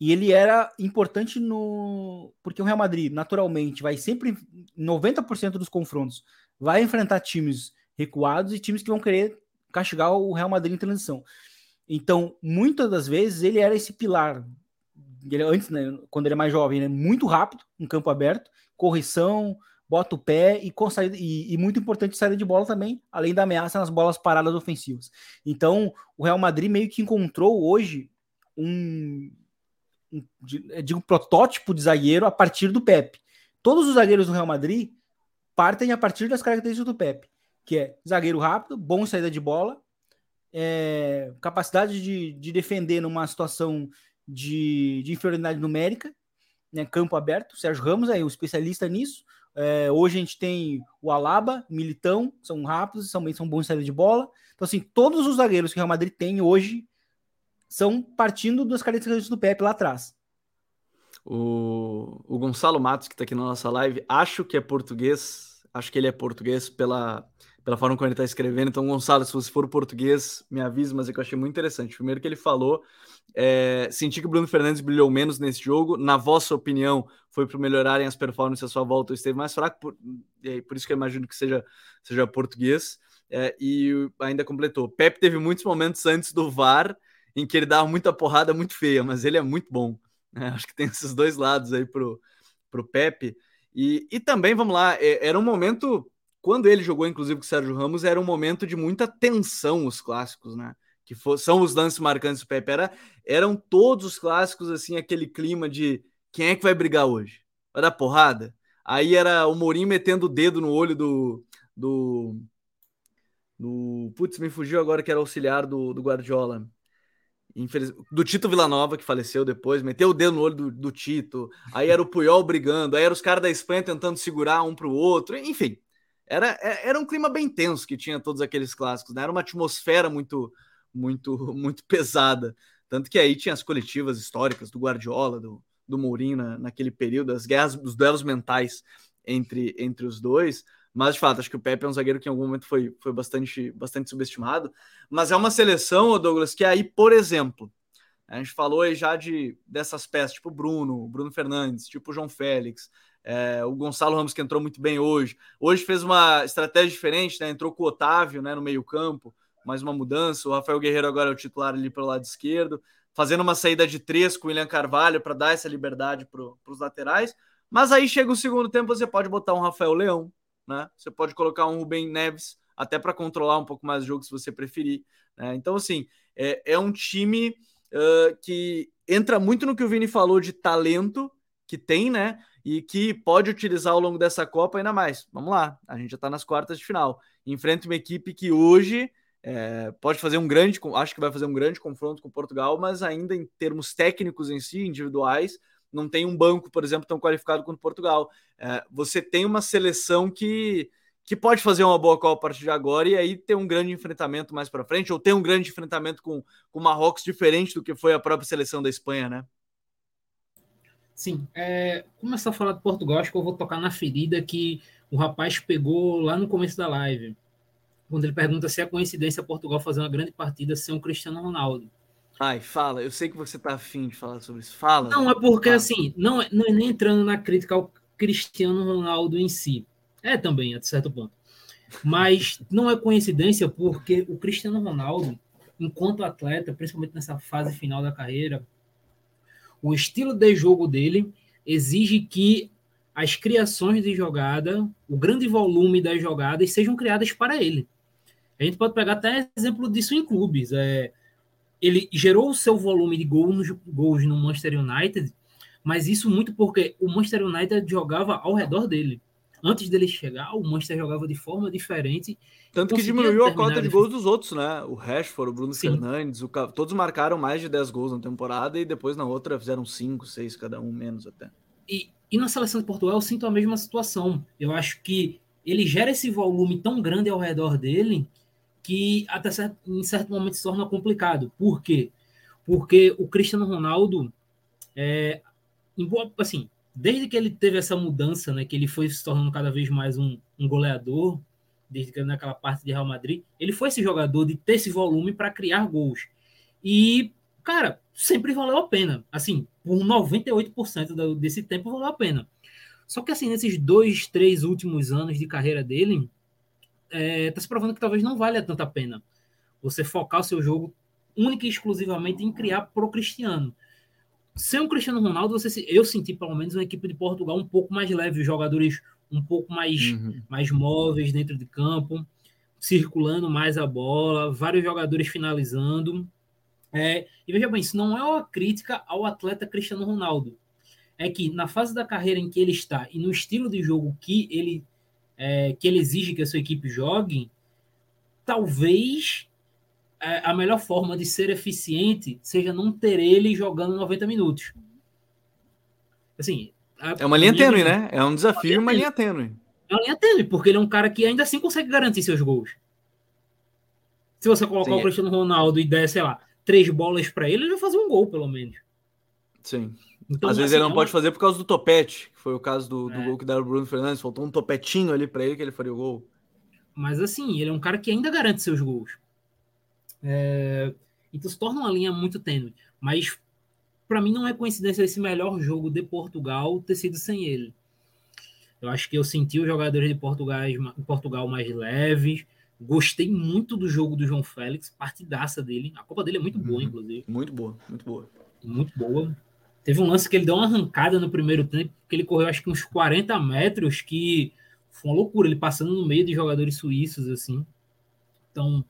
Speaker 3: e ele era importante no porque o Real Madrid naturalmente vai sempre 90% dos confrontos vai enfrentar times recuados e times que vão querer castigar o Real Madrid em transição. Então, muitas das vezes ele era esse pilar ele, antes, né, quando ele é mais jovem, né, muito rápido, em campo aberto, correção, bota o pé e, e, e, muito importante saída de bola também, além da ameaça nas bolas paradas ofensivas. Então, o Real Madrid meio que encontrou hoje um, um digo, protótipo de zagueiro a partir do Pepe. Todos os zagueiros do Real Madrid partem a partir das características do Pepe, que é zagueiro rápido, bom saída de bola, é, capacidade de, de defender numa situação de, de inferioridade numérica, né, campo aberto. Sérgio Ramos é o especialista nisso. É, hoje a gente tem o Alaba, Militão, são rápidos, também são bons em saída de bola. Então, assim, todos os zagueiros que o Real Madrid tem hoje são partindo das características do Pepe lá atrás.
Speaker 1: O, o Gonçalo Matos, que está aqui na nossa live, acho que é português, acho que ele é português pela, pela forma como ele está escrevendo. Então, Gonçalo, se você for português, me avise, mas é que eu achei muito interessante. Primeiro que ele falou, é, senti que o Bruno Fernandes brilhou menos nesse jogo. Na vossa opinião, foi para melhorarem as performances à sua volta ou esteve mais fraco? Por, é, por isso que eu imagino que seja, seja português. É, e ainda completou. Pepe teve muitos momentos antes do VAR em que ele dava muita porrada muito feia, mas ele é muito bom. Né? (laughs) Acho que tem esses dois lados aí pro, pro Pepe. E, e também, vamos lá, é, era um momento quando ele jogou, inclusive, com o Sérgio Ramos, era um momento de muita tensão, os clássicos, né? Que for, são os lances marcantes do Pepe. Era, eram todos os clássicos, assim, aquele clima de quem é que vai brigar hoje? Vai dar porrada? Aí era o Mourinho metendo o dedo no olho do. do, do putz, me fugiu agora que era auxiliar do, do Guardiola. Infeliz... Do Tito Villanova, que faleceu depois, meteu o dedo no olho do, do Tito. Aí era o Puyol brigando, aí eram os caras da Espanha tentando segurar um para o outro. Enfim, era, é, era um clima bem tenso que tinha todos aqueles clássicos, né? Era uma atmosfera muito, muito, (laughs) muito pesada. Tanto que aí tinha as coletivas históricas do Guardiola, do, do Mourinho na, naquele período, as guerras, os duelos mentais entre, entre os dois. Mas, de fato, acho que o Pepe é um zagueiro que em algum momento foi, foi bastante, bastante subestimado. Mas é uma seleção, Douglas, que aí, por exemplo, a gente falou aí já de, dessas peças, tipo Bruno, Bruno Fernandes, tipo João Félix, é, o Gonçalo Ramos, que entrou muito bem hoje. Hoje fez uma estratégia diferente, né? Entrou com o Otávio né, no meio-campo, mais uma mudança. O Rafael Guerreiro agora é o titular ali pelo lado esquerdo, fazendo uma saída de três com o William Carvalho para dar essa liberdade para os laterais. Mas aí chega o segundo tempo, você pode botar um Rafael Leão, né? Você pode colocar um Rubem Neves, até para controlar um pouco mais o jogo, se você preferir. Né? Então, assim, é, é um time uh, que entra muito no que o Vini falou de talento que tem, né? E que pode utilizar ao longo dessa Copa ainda mais. Vamos lá, a gente já está nas quartas de final. Enfrenta uma equipe que hoje é, pode fazer um grande, acho que vai fazer um grande confronto com Portugal, mas ainda em termos técnicos em si, individuais, não tem um banco, por exemplo, tão qualificado quanto Portugal. É, você tem uma seleção que, que pode fazer uma boa Copa a partir de agora e aí ter um grande enfrentamento mais para frente, ou ter um grande enfrentamento com o Marrocos diferente do que foi a própria seleção da Espanha, né?
Speaker 2: Sim, é, começar a falar de Portugal, acho que eu vou tocar na ferida que o rapaz pegou lá no começo da live, quando ele pergunta se é coincidência Portugal fazer uma grande partida sem o Cristiano Ronaldo.
Speaker 1: Ai, fala. Eu sei que você tá afim de falar sobre isso. Fala.
Speaker 2: Não, é porque, fala. assim, não é, não é nem entrando na crítica ao Cristiano Ronaldo em si. É também, a certo ponto. Mas não é coincidência porque o Cristiano Ronaldo, enquanto atleta, principalmente nessa fase final da carreira, o estilo de jogo dele exige que as criações de jogada, o grande volume das jogadas sejam criadas para ele. A gente pode pegar até exemplo disso em clubes. É, ele gerou o seu volume de gols, gols no Manchester United, mas isso muito porque o Manchester United jogava ao redor dele. Antes dele chegar, o Manchester jogava de forma diferente.
Speaker 1: Tanto que diminuiu a cota de gols dos outros, né? O Rashford, o Bruno Sim. Fernandes, o... todos marcaram mais de 10 gols na temporada e depois na outra fizeram 5, 6 cada um, menos até.
Speaker 2: E, e na seleção de Portugal eu sinto a mesma situação. Eu acho que ele gera esse volume tão grande ao redor dele que até certo, em certo momento se torna complicado. Por quê? Porque o Cristiano Ronaldo, é, assim, desde que ele teve essa mudança, né, que ele foi se tornando cada vez mais um, um goleador, desde que naquela parte de Real Madrid, ele foi esse jogador de ter esse volume para criar gols. E, cara, sempre valeu a pena. Assim, por 98% desse tempo valeu a pena. Só que, assim, nesses dois, três últimos anos de carreira dele, é, tá se provando que talvez não valha tanta pena você focar o seu jogo única e exclusivamente em criar pro Cristiano. Sem o Cristiano Ronaldo, você, eu senti pelo menos uma equipe de Portugal um pouco mais leve, jogadores um pouco mais, uhum. mais móveis dentro de campo, circulando mais a bola, vários jogadores finalizando. É, e veja bem, isso não é uma crítica ao atleta Cristiano Ronaldo. É que na fase da carreira em que ele está e no estilo de jogo que ele é, que ele exige que a sua equipe jogue, talvez a melhor forma de ser eficiente seja não ter ele jogando 90 minutos. Assim,
Speaker 1: é uma linha tênue, né? É um desafio, uma linha tênue.
Speaker 2: É uma linha tênue, porque ele é um cara que ainda assim consegue garantir seus gols. Se você colocar Sim, o é. Cristiano Ronaldo e der, sei lá, três bolas para ele, ele vai fazer um gol, pelo menos.
Speaker 1: Sim. Então, Às vezes assim, ele não é pode fazer por causa do topete, que foi o caso do, do é. gol que deram o Bruno Fernandes. Faltou um topetinho ali para ele que ele faria o gol.
Speaker 2: Mas assim, ele é um cara que ainda garante seus gols. É... Então se torna uma linha muito tênue. Mas para mim não é coincidência esse melhor jogo de Portugal ter sido sem ele. Eu acho que eu senti os jogadores de Portugal, Portugal mais leves. Gostei muito do jogo do João Félix, partidaça dele. A Copa dele é muito boa, uhum. inclusive.
Speaker 1: Muito boa, muito boa.
Speaker 2: Muito boa. Teve um lance que ele deu uma arrancada no primeiro tempo, que ele correu acho que uns 40 metros, que foi uma loucura, ele passando no meio de jogadores suíços, assim. Então,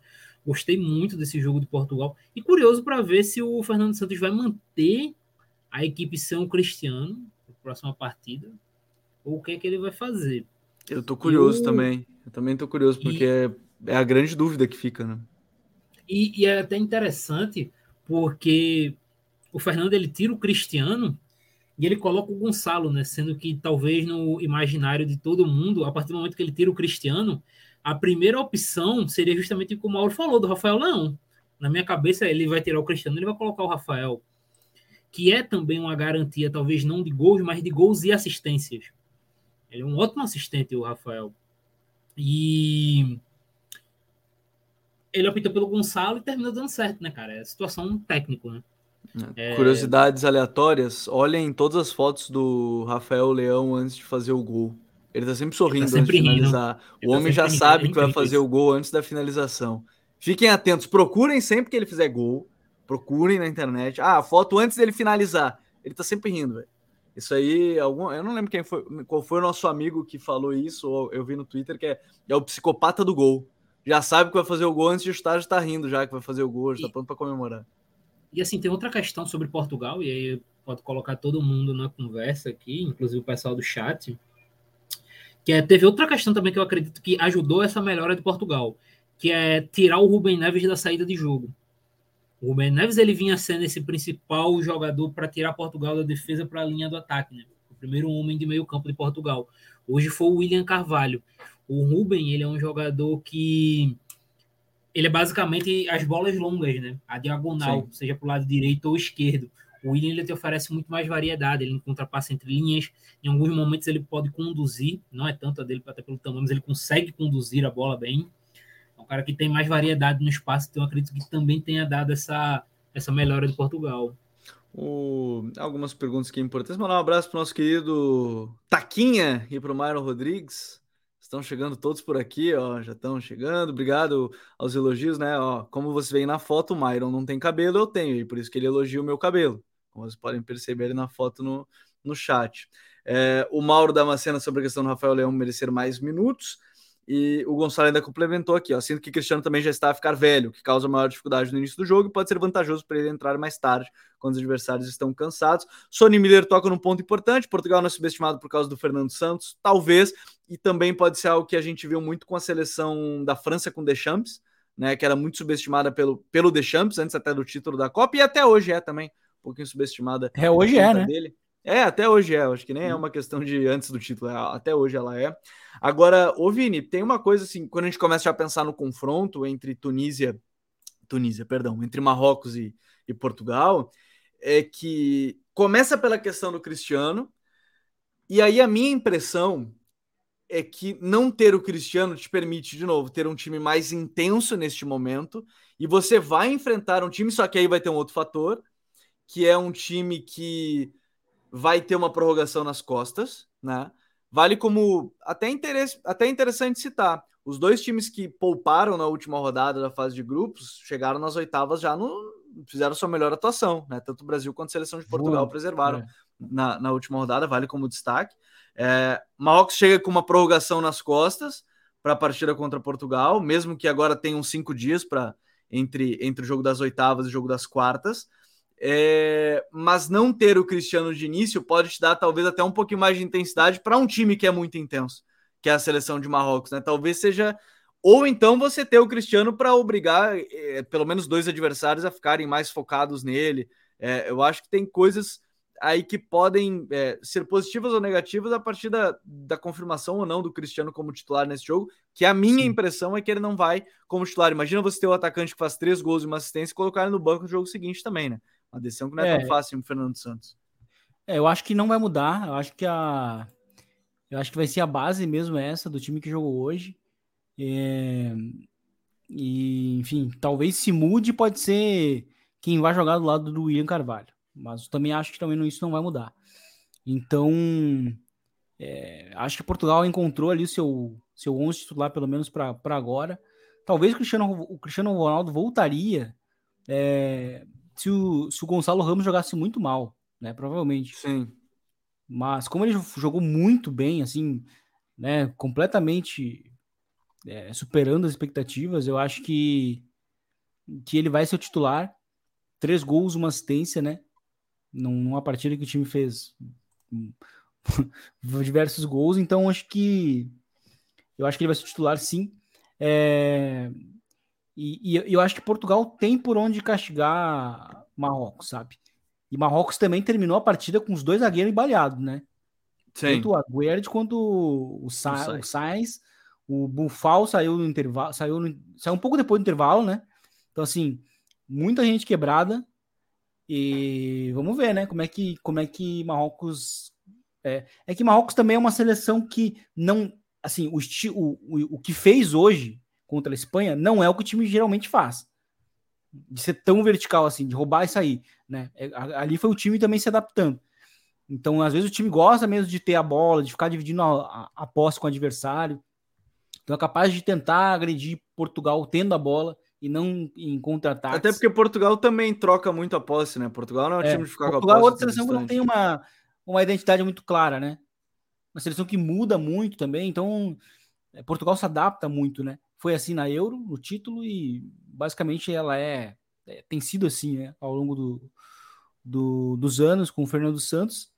Speaker 2: gostei muito desse jogo de Portugal. E curioso para ver se o Fernando Santos vai manter a equipe São Cristiano na próxima partida, ou o que é que ele vai fazer.
Speaker 1: Eu tô curioso Eu... também. Eu também tô curioso, porque e... é a grande dúvida que fica, né?
Speaker 2: E, e é até interessante, porque o Fernando ele tira o Cristiano e ele coloca o Gonçalo, né? Sendo que talvez no imaginário de todo mundo, a partir do momento que ele tira o Cristiano, a primeira opção seria justamente como o Mauro falou, do Rafael Leão. na minha cabeça, ele vai tirar o Cristiano, ele vai colocar o Rafael, que é também uma garantia, talvez não de gols, mas de gols e assistências. Ele é um ótimo assistente, o Rafael. E ele optou pelo Gonçalo e terminou dando certo, né, cara? É situação técnico, né?
Speaker 1: É... Curiosidades aleatórias, olhem todas as fotos do Rafael Leão antes de fazer o gol. Ele tá sempre sorrindo tá sempre antes de finalizar. o tá homem já sabe que vai fazer o gol antes da finalização. Fiquem atentos, procurem sempre que ele fizer gol. Procurem na internet. Ah, a foto antes dele finalizar. Ele tá sempre rindo, velho. Isso aí, algum, eu não lembro quem foi, qual foi o nosso amigo que falou isso, ou eu vi no Twitter, que é, é o psicopata do gol. Já sabe que vai fazer o gol antes de chutar, já tá rindo já que vai fazer o gol, já tá pronto para comemorar.
Speaker 2: E assim, tem outra questão sobre Portugal, e aí pode colocar todo mundo na conversa aqui, inclusive o pessoal do chat, que é, teve outra questão também que eu acredito que ajudou essa melhora de Portugal, que é tirar o Rubem Neves da saída de jogo. O Rubem Neves ele vinha sendo esse principal jogador para tirar Portugal da defesa para a linha do ataque, né? O primeiro homem de meio campo de Portugal. Hoje foi o William Carvalho. O Rubem ele é um jogador que ele é basicamente as bolas longas, né? A diagonal, Sim. seja para o lado direito ou esquerdo. O William ele te oferece muito mais variedade, ele encontra passe entre linhas, em alguns momentos ele pode conduzir, não é tanto a dele até pelo tamanho, mas ele consegue conduzir a bola bem. É um cara que tem mais variedade no espaço, então eu acredito que também tenha dado essa, essa melhora de Portugal.
Speaker 1: O... Algumas perguntas que é importantes. Mandar um abraço para o nosso querido Taquinha e para o Myron Rodrigues. Estão chegando todos por aqui, ó, já estão chegando. Obrigado aos elogios, né? Ó, como você vê na foto, o Myron não tem cabelo, eu tenho, e por isso que ele elogia o meu cabelo. Como vocês podem perceber na foto no, no chat. É, o Mauro dá uma cena sobre a questão do Rafael Leão merecer mais minutos. E o Gonçalo ainda complementou aqui, ó. Sinto que Cristiano também já está a ficar velho, que causa maior dificuldade no início do jogo e pode ser vantajoso para ele entrar mais tarde, quando os adversários estão cansados. Sony Miller toca num ponto importante. Portugal não é subestimado por causa do Fernando Santos, talvez, e também pode ser algo que a gente viu muito com a seleção da França com Deschamps, né? Que era muito subestimada pelo, pelo Deschamps, antes até do título da Copa, e até hoje é também pouquinho subestimada.
Speaker 3: É, hoje é, né? Dele.
Speaker 1: É, até hoje é. Acho que nem é uma questão de antes do título, é, até hoje ela é. Agora, ô Vini, tem uma coisa assim, quando a gente começa a pensar no confronto entre Tunísia, Tunísia, perdão, entre Marrocos e, e Portugal, é que começa pela questão do Cristiano, e aí a minha impressão é que não ter o Cristiano te permite, de novo, ter um time mais intenso neste momento, e você vai enfrentar um time, só que aí vai ter um outro fator, que é um time que vai ter uma prorrogação nas costas, né? Vale como até, interesse, até interessante citar. Os dois times que pouparam na última rodada da fase de grupos chegaram nas oitavas já no. fizeram sua melhor atuação, né? Tanto o Brasil quanto a seleção de Portugal Boa, preservaram é. na, na última rodada, vale como destaque. É, Marrocos chega com uma prorrogação nas costas para a partida contra Portugal, mesmo que agora tenham cinco dias para entre, entre o jogo das oitavas e o jogo das quartas. É, mas não ter o Cristiano de início pode te dar talvez até um pouquinho mais de intensidade para um time que é muito intenso, que é a seleção de Marrocos, né? Talvez seja ou então você ter o Cristiano para obrigar é, pelo menos dois adversários a ficarem mais focados nele. É, eu acho que tem coisas aí que podem é, ser positivas ou negativas a partir da, da confirmação ou não do Cristiano como titular nesse jogo, que a minha Sim. impressão é que ele não vai como titular. Imagina você ter o atacante que faz três gols e uma assistência e colocar ele no banco no jogo seguinte também, né? Uma decisão que não é, é tão fácil o Fernando Santos.
Speaker 3: É, eu acho que não vai mudar. Eu acho que a. Eu acho que vai ser a base mesmo essa do time que jogou hoje. É... E, enfim, talvez se mude, pode ser quem vai jogar do lado do William Carvalho. Mas eu também acho que também isso não vai mudar. Então, é... acho que Portugal encontrou ali o seu, seu 11 titular, pelo menos para agora. Talvez o Cristiano, o Cristiano Ronaldo voltaria é, se o, se o Gonçalo Ramos jogasse muito mal, né? Provavelmente.
Speaker 1: Sim.
Speaker 3: Mas como ele jogou muito bem, assim, né? Completamente é, superando as expectativas, eu acho que, que ele vai ser o titular. Três gols, uma assistência, né? Numa partida que o time fez (laughs) diversos gols, então acho que eu acho que ele vai ser titular sim. É, e, e, eu acho que Portugal tem por onde castigar Marrocos, sabe? E Marrocos também terminou a partida com os dois zagueiros embaleados, né? Sim. Tanto o Aguerd quanto o, Sa o Sainz. O Bufal saiu no intervalo, saiu, no, saiu um pouco depois do intervalo, né? Então, assim, muita gente quebrada. E vamos ver, né? Como é que, como é que Marrocos. É, é que Marrocos também é uma seleção que não. Assim, o, o, o, o que fez hoje contra a Espanha não é o que o time geralmente faz. De ser tão vertical assim, de roubar e sair. Né? É, ali foi o time também se adaptando. Então, às vezes, o time gosta mesmo de ter a bola, de ficar dividindo a, a, a posse com o adversário. Então, é capaz de tentar agredir Portugal tendo a bola e não em contra-ataques.
Speaker 1: Até porque Portugal também troca muito a posse, né? Portugal não é um é, time de ficar
Speaker 3: Portugal com a posse. Portugal é outra seleção que não tem uma, uma identidade muito clara, né? Uma seleção que muda muito também, então é, Portugal se adapta muito, né? Foi assim na Euro, no título, e basicamente ela é, é tem sido assim, né? Ao longo do, do, dos anos com o Fernando Santos.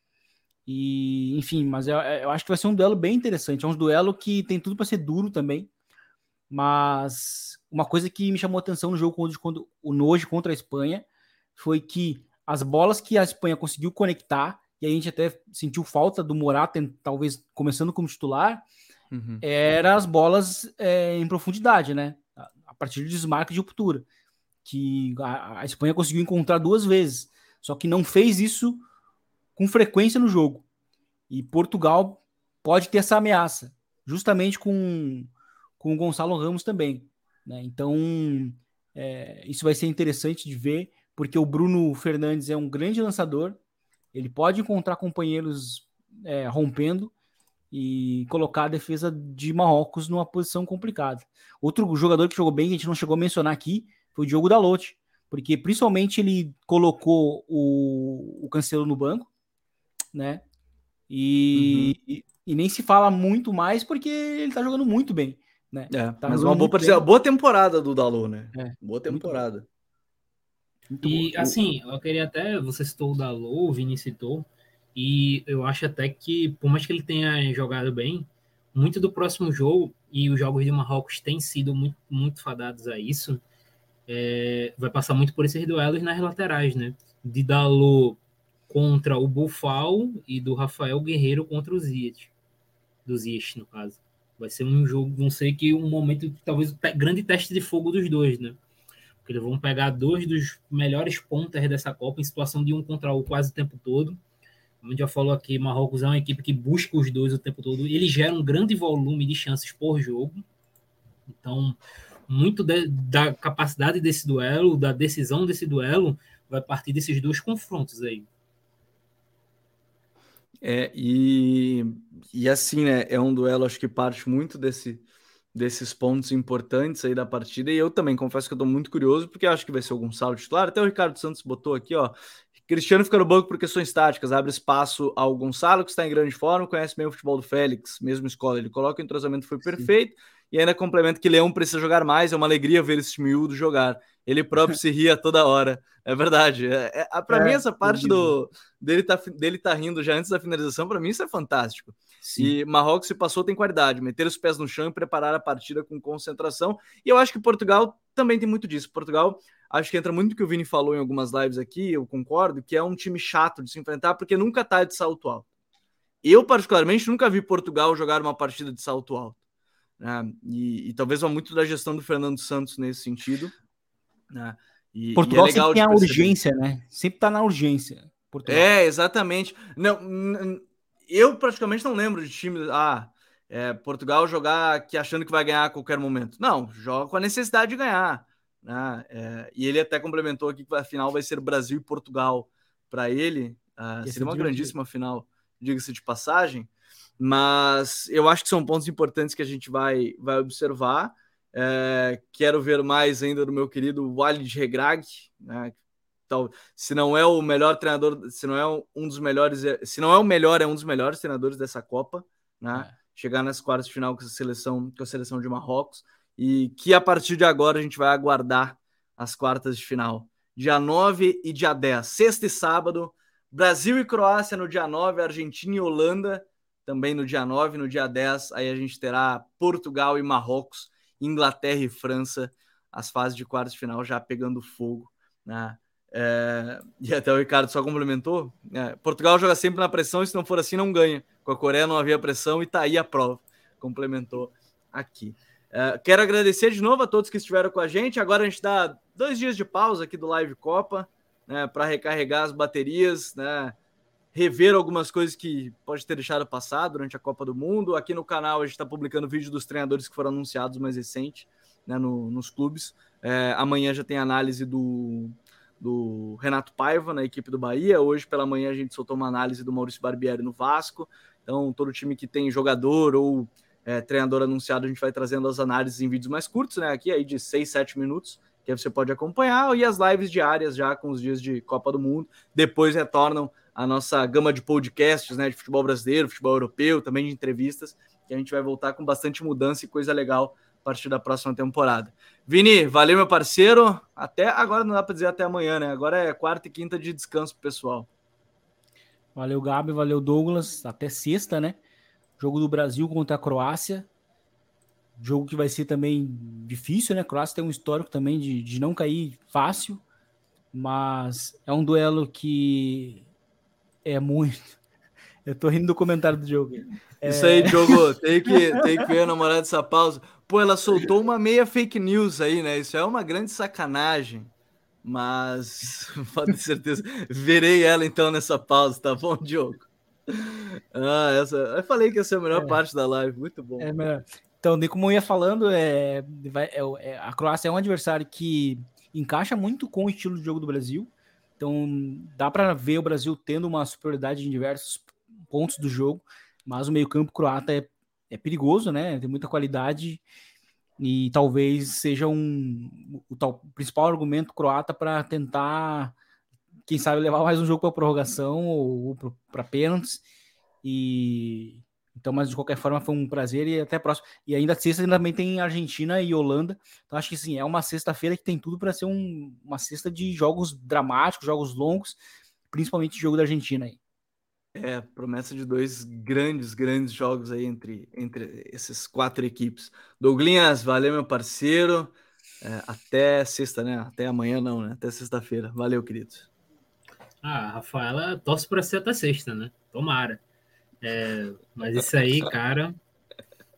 Speaker 3: E, enfim, mas eu, eu acho que vai ser um duelo bem interessante. É um duelo que tem tudo para ser duro também. Mas uma coisa que me chamou atenção no jogo contra, o Noje contra a Espanha foi que as bolas que a Espanha conseguiu conectar, e a gente até sentiu falta do Morata, talvez começando como titular, uhum. eram as bolas é, em profundidade, né? A partir de desmarque de ruptura. Que a, a Espanha conseguiu encontrar duas vezes, só que não fez isso com frequência no jogo. E Portugal pode ter essa ameaça, justamente com, com o Gonçalo Ramos também. Né? Então, é, isso vai ser interessante de ver, porque o Bruno Fernandes é um grande lançador, ele pode encontrar companheiros é, rompendo e colocar a defesa de Marrocos numa posição complicada. Outro jogador que jogou bem, que a gente não chegou a mencionar aqui, foi o Diogo Dalot, porque principalmente ele colocou o, o Cancelo no banco, né? E, uhum. e, e, nem se fala muito mais porque ele tá jogando muito bem. Né?
Speaker 1: É, tá mas uma boa, boa temporada do Dalu, né? É, boa temporada.
Speaker 2: Muito e bom. assim, eu queria até. Você citou o Dalu, o Vini citou. E eu acho até que, por mais que ele tenha jogado bem, muito do próximo jogo, e os jogos de Marrocos têm sido muito, muito fadados a isso, é, vai passar muito por esses duelos nas laterais, né? De Dalot contra o Bufal e do Rafael Guerreiro contra o Ziyech. Do Ziyech, no caso. Vai ser um jogo, não sei que um momento, talvez o grande teste de fogo dos dois, né? Porque eles vão pegar dois dos melhores pontas dessa Copa em situação de um contra o quase o tempo todo. A gente já falou aqui, Marrocos é uma equipe que busca os dois o tempo todo. Eles geram um grande volume de chances por jogo. Então, muito de, da capacidade desse duelo, da decisão desse duelo, vai partir desses dois confrontos aí.
Speaker 1: É, e, e assim, né? É um duelo, acho que parte muito desse, desses pontos importantes aí da partida. E eu também confesso que eu tô muito curioso, porque acho que vai ser o Gonçalo titular. Até o Ricardo Santos botou aqui, ó. Cristiano fica no banco por questões táticas, abre espaço ao Gonçalo, que está em grande forma, conhece bem o futebol do Félix, mesmo escola. Ele coloca o entrosamento foi perfeito. Sim. E ainda complementa que Leão precisa jogar mais, é uma alegria ver esse miúdo jogar. Ele próprio se ria toda hora. É verdade. É, é, para é, mim, essa parte do, dele, tá, dele tá rindo já antes da finalização, para mim isso é fantástico. Sim. E Marrocos se passou tem qualidade, meter os pés no chão e preparar a partida com concentração. E eu acho que Portugal também tem muito disso. Portugal, acho que entra muito no que o Vini falou em algumas lives aqui, eu concordo, que é um time chato de se enfrentar, porque nunca tá de salto alto. Eu, particularmente, nunca vi Portugal jogar uma partida de salto alto. Né? E, e, talvez vá muito da gestão do Fernando Santos nesse sentido. Né?
Speaker 3: E, Portugal e é sempre tem a urgência, né? Sempre tá na urgência.
Speaker 1: Portugal. É, exatamente. Não, eu praticamente não lembro de time. Ah, é, Portugal jogar que achando que vai ganhar a qualquer momento. Não, joga com a necessidade de ganhar. Né? É, e ele até complementou aqui que a final vai ser Brasil e Portugal para ele. Uh, seria uma grandíssima final, diga-se de passagem. Mas eu acho que são pontos importantes que a gente vai, vai observar. É, quero ver mais ainda do meu querido Walid Regrag, né? Então, se não é o melhor treinador, se não é um dos melhores, se não é o melhor, é um dos melhores treinadores dessa Copa, né? É. Chegar nas quartas de final com a seleção, com a seleção de Marrocos e que a partir de agora a gente vai aguardar as quartas de final. Dia 9 e dia 10, sexta e sábado, Brasil e Croácia no dia 9, Argentina e Holanda também no dia 9, no dia 10, aí a gente terá Portugal e Marrocos, Inglaterra e França, as fases de quartos de final já pegando fogo, né? É, e até o Ricardo só complementou. É, Portugal joga sempre na pressão e se não for assim, não ganha. Com a Coreia não havia pressão e tá aí a prova. Complementou aqui. É, quero agradecer de novo a todos que estiveram com a gente. Agora a gente dá dois dias de pausa aqui do Live Copa, né, para recarregar as baterias, né, rever algumas coisas que pode ter deixado passar durante a Copa do Mundo. Aqui no canal a gente está publicando vídeo dos treinadores que foram anunciados mais recente, né, no, nos clubes. É, amanhã já tem análise do, do Renato Paiva na equipe do Bahia. Hoje pela manhã a gente soltou uma análise do Maurício Barbieri no Vasco. Então todo time que tem jogador ou é, treinador anunciado, a gente vai trazendo as análises em vídeos mais curtos, né? Aqui aí de 6, 7 minutos, que você pode acompanhar, e as lives diárias já com os dias de Copa do Mundo. Depois retornam a nossa gama de podcasts, né? De futebol brasileiro, futebol europeu, também de entrevistas, que a gente vai voltar com bastante mudança e coisa legal a partir da próxima temporada. Vini, valeu, meu parceiro. Até agora não dá para dizer até amanhã, né? Agora é quarta e quinta de descanso pessoal.
Speaker 3: Valeu, Gabi, valeu, Douglas. Até sexta, né? Jogo do Brasil contra a Croácia. Jogo que vai ser também difícil, né? A Croácia tem um histórico também de, de não cair fácil, mas é um duelo que é muito. (laughs) Eu tô rindo do comentário do jogo.
Speaker 1: É... Isso aí, Diogo, tem que, tem que ver a namorada dessa pausa. Pô, ela soltou uma meia fake news aí, né? Isso é uma grande sacanagem. Mas (laughs) pode ter certeza. Verei ela então nessa pausa, tá bom, Diogo? Ah, essa. Eu falei que essa é a melhor é. parte da live, muito bom.
Speaker 3: É. Então, como eu ia falando, é, é, é, a Croácia é um adversário que encaixa muito com o estilo de jogo do Brasil. Então, dá para ver o Brasil tendo uma superioridade em diversos pontos do jogo, mas o meio-campo croata é, é perigoso, né? Tem muita qualidade e talvez seja um o, tal, o principal argumento croata para tentar quem sabe levar mais um jogo para prorrogação ou, para pênaltis. E então, mas de qualquer forma foi um prazer e até próximo. E ainda sexta também tem Argentina e Holanda. Então acho que sim, é uma sexta-feira que tem tudo para ser um, uma sexta de jogos dramáticos, jogos longos, principalmente jogo da Argentina aí.
Speaker 1: É, promessa de dois grandes, grandes jogos aí entre, entre essas quatro equipes. Douglinhas, valeu, meu parceiro. É, até sexta, né? Até amanhã não, né? Até sexta-feira. Valeu, querido.
Speaker 2: Ah, a Rafaela torce para ser até sexta, né? Tomara. É, mas isso aí, cara,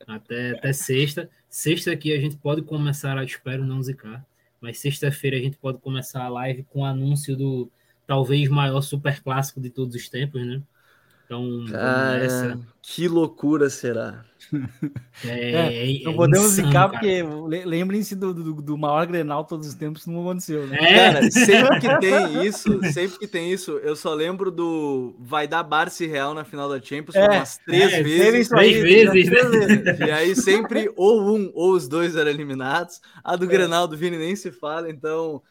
Speaker 2: até, até sexta. Sexta aqui a gente pode começar, espero não zicar, mas sexta-feira a gente pode começar a live com o anúncio do talvez maior super clássico de todos os tempos, né?
Speaker 1: Então, Cara, que loucura será?
Speaker 3: É, (laughs) é, não é podemos ficar, porque lembrem-se do, do, do, maior Grenal todos os tempos, não aconteceu, né?
Speaker 1: É. Cara, (laughs) sempre que tem isso, sempre que tem isso, eu só lembro do vai dar Barça e Real na final da Champions é, umas três é, vezes.
Speaker 2: Três vezes,
Speaker 1: né? (laughs) E aí sempre ou um ou os dois eram eliminados. A do é. Grenal do Vini nem se fala, então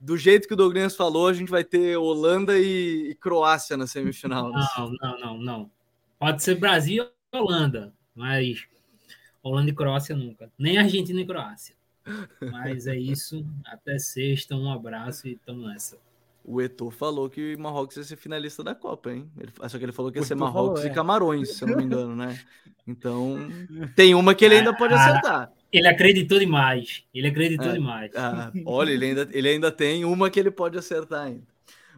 Speaker 1: do jeito que o Douglas falou, a gente vai ter Holanda e, e Croácia na semifinal.
Speaker 2: Não, não, não, não. Pode ser Brasil e Holanda, mas Holanda e Croácia nunca. Nem Argentina e Croácia. Mas é isso. Até sexta, um abraço e tamo nessa.
Speaker 1: O Etor falou que Marrocos ia ser finalista da Copa, hein? Ele, só que ele falou que ia ser Marrocos falou, é. e Camarões, se eu não me engano, né? Então, tem uma que ele ainda pode acertar.
Speaker 2: Ele acreditou demais. Ele acreditou é, demais.
Speaker 1: Ah, (laughs) olha, ele ainda, ele ainda tem uma que ele pode acertar ainda.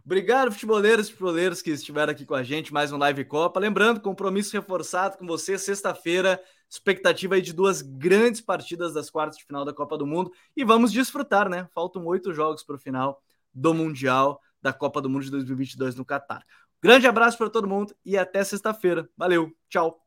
Speaker 1: Obrigado, futeboleiros e futeboleiros que estiveram aqui com a gente, mais um Live Copa. Lembrando, compromisso reforçado com você, sexta-feira, expectativa aí de duas grandes partidas das quartas de final da Copa do Mundo. E vamos desfrutar, né? Faltam oito jogos para o final do Mundial da Copa do Mundo de 2022 no Catar. Grande abraço para todo mundo e até sexta-feira. Valeu, tchau.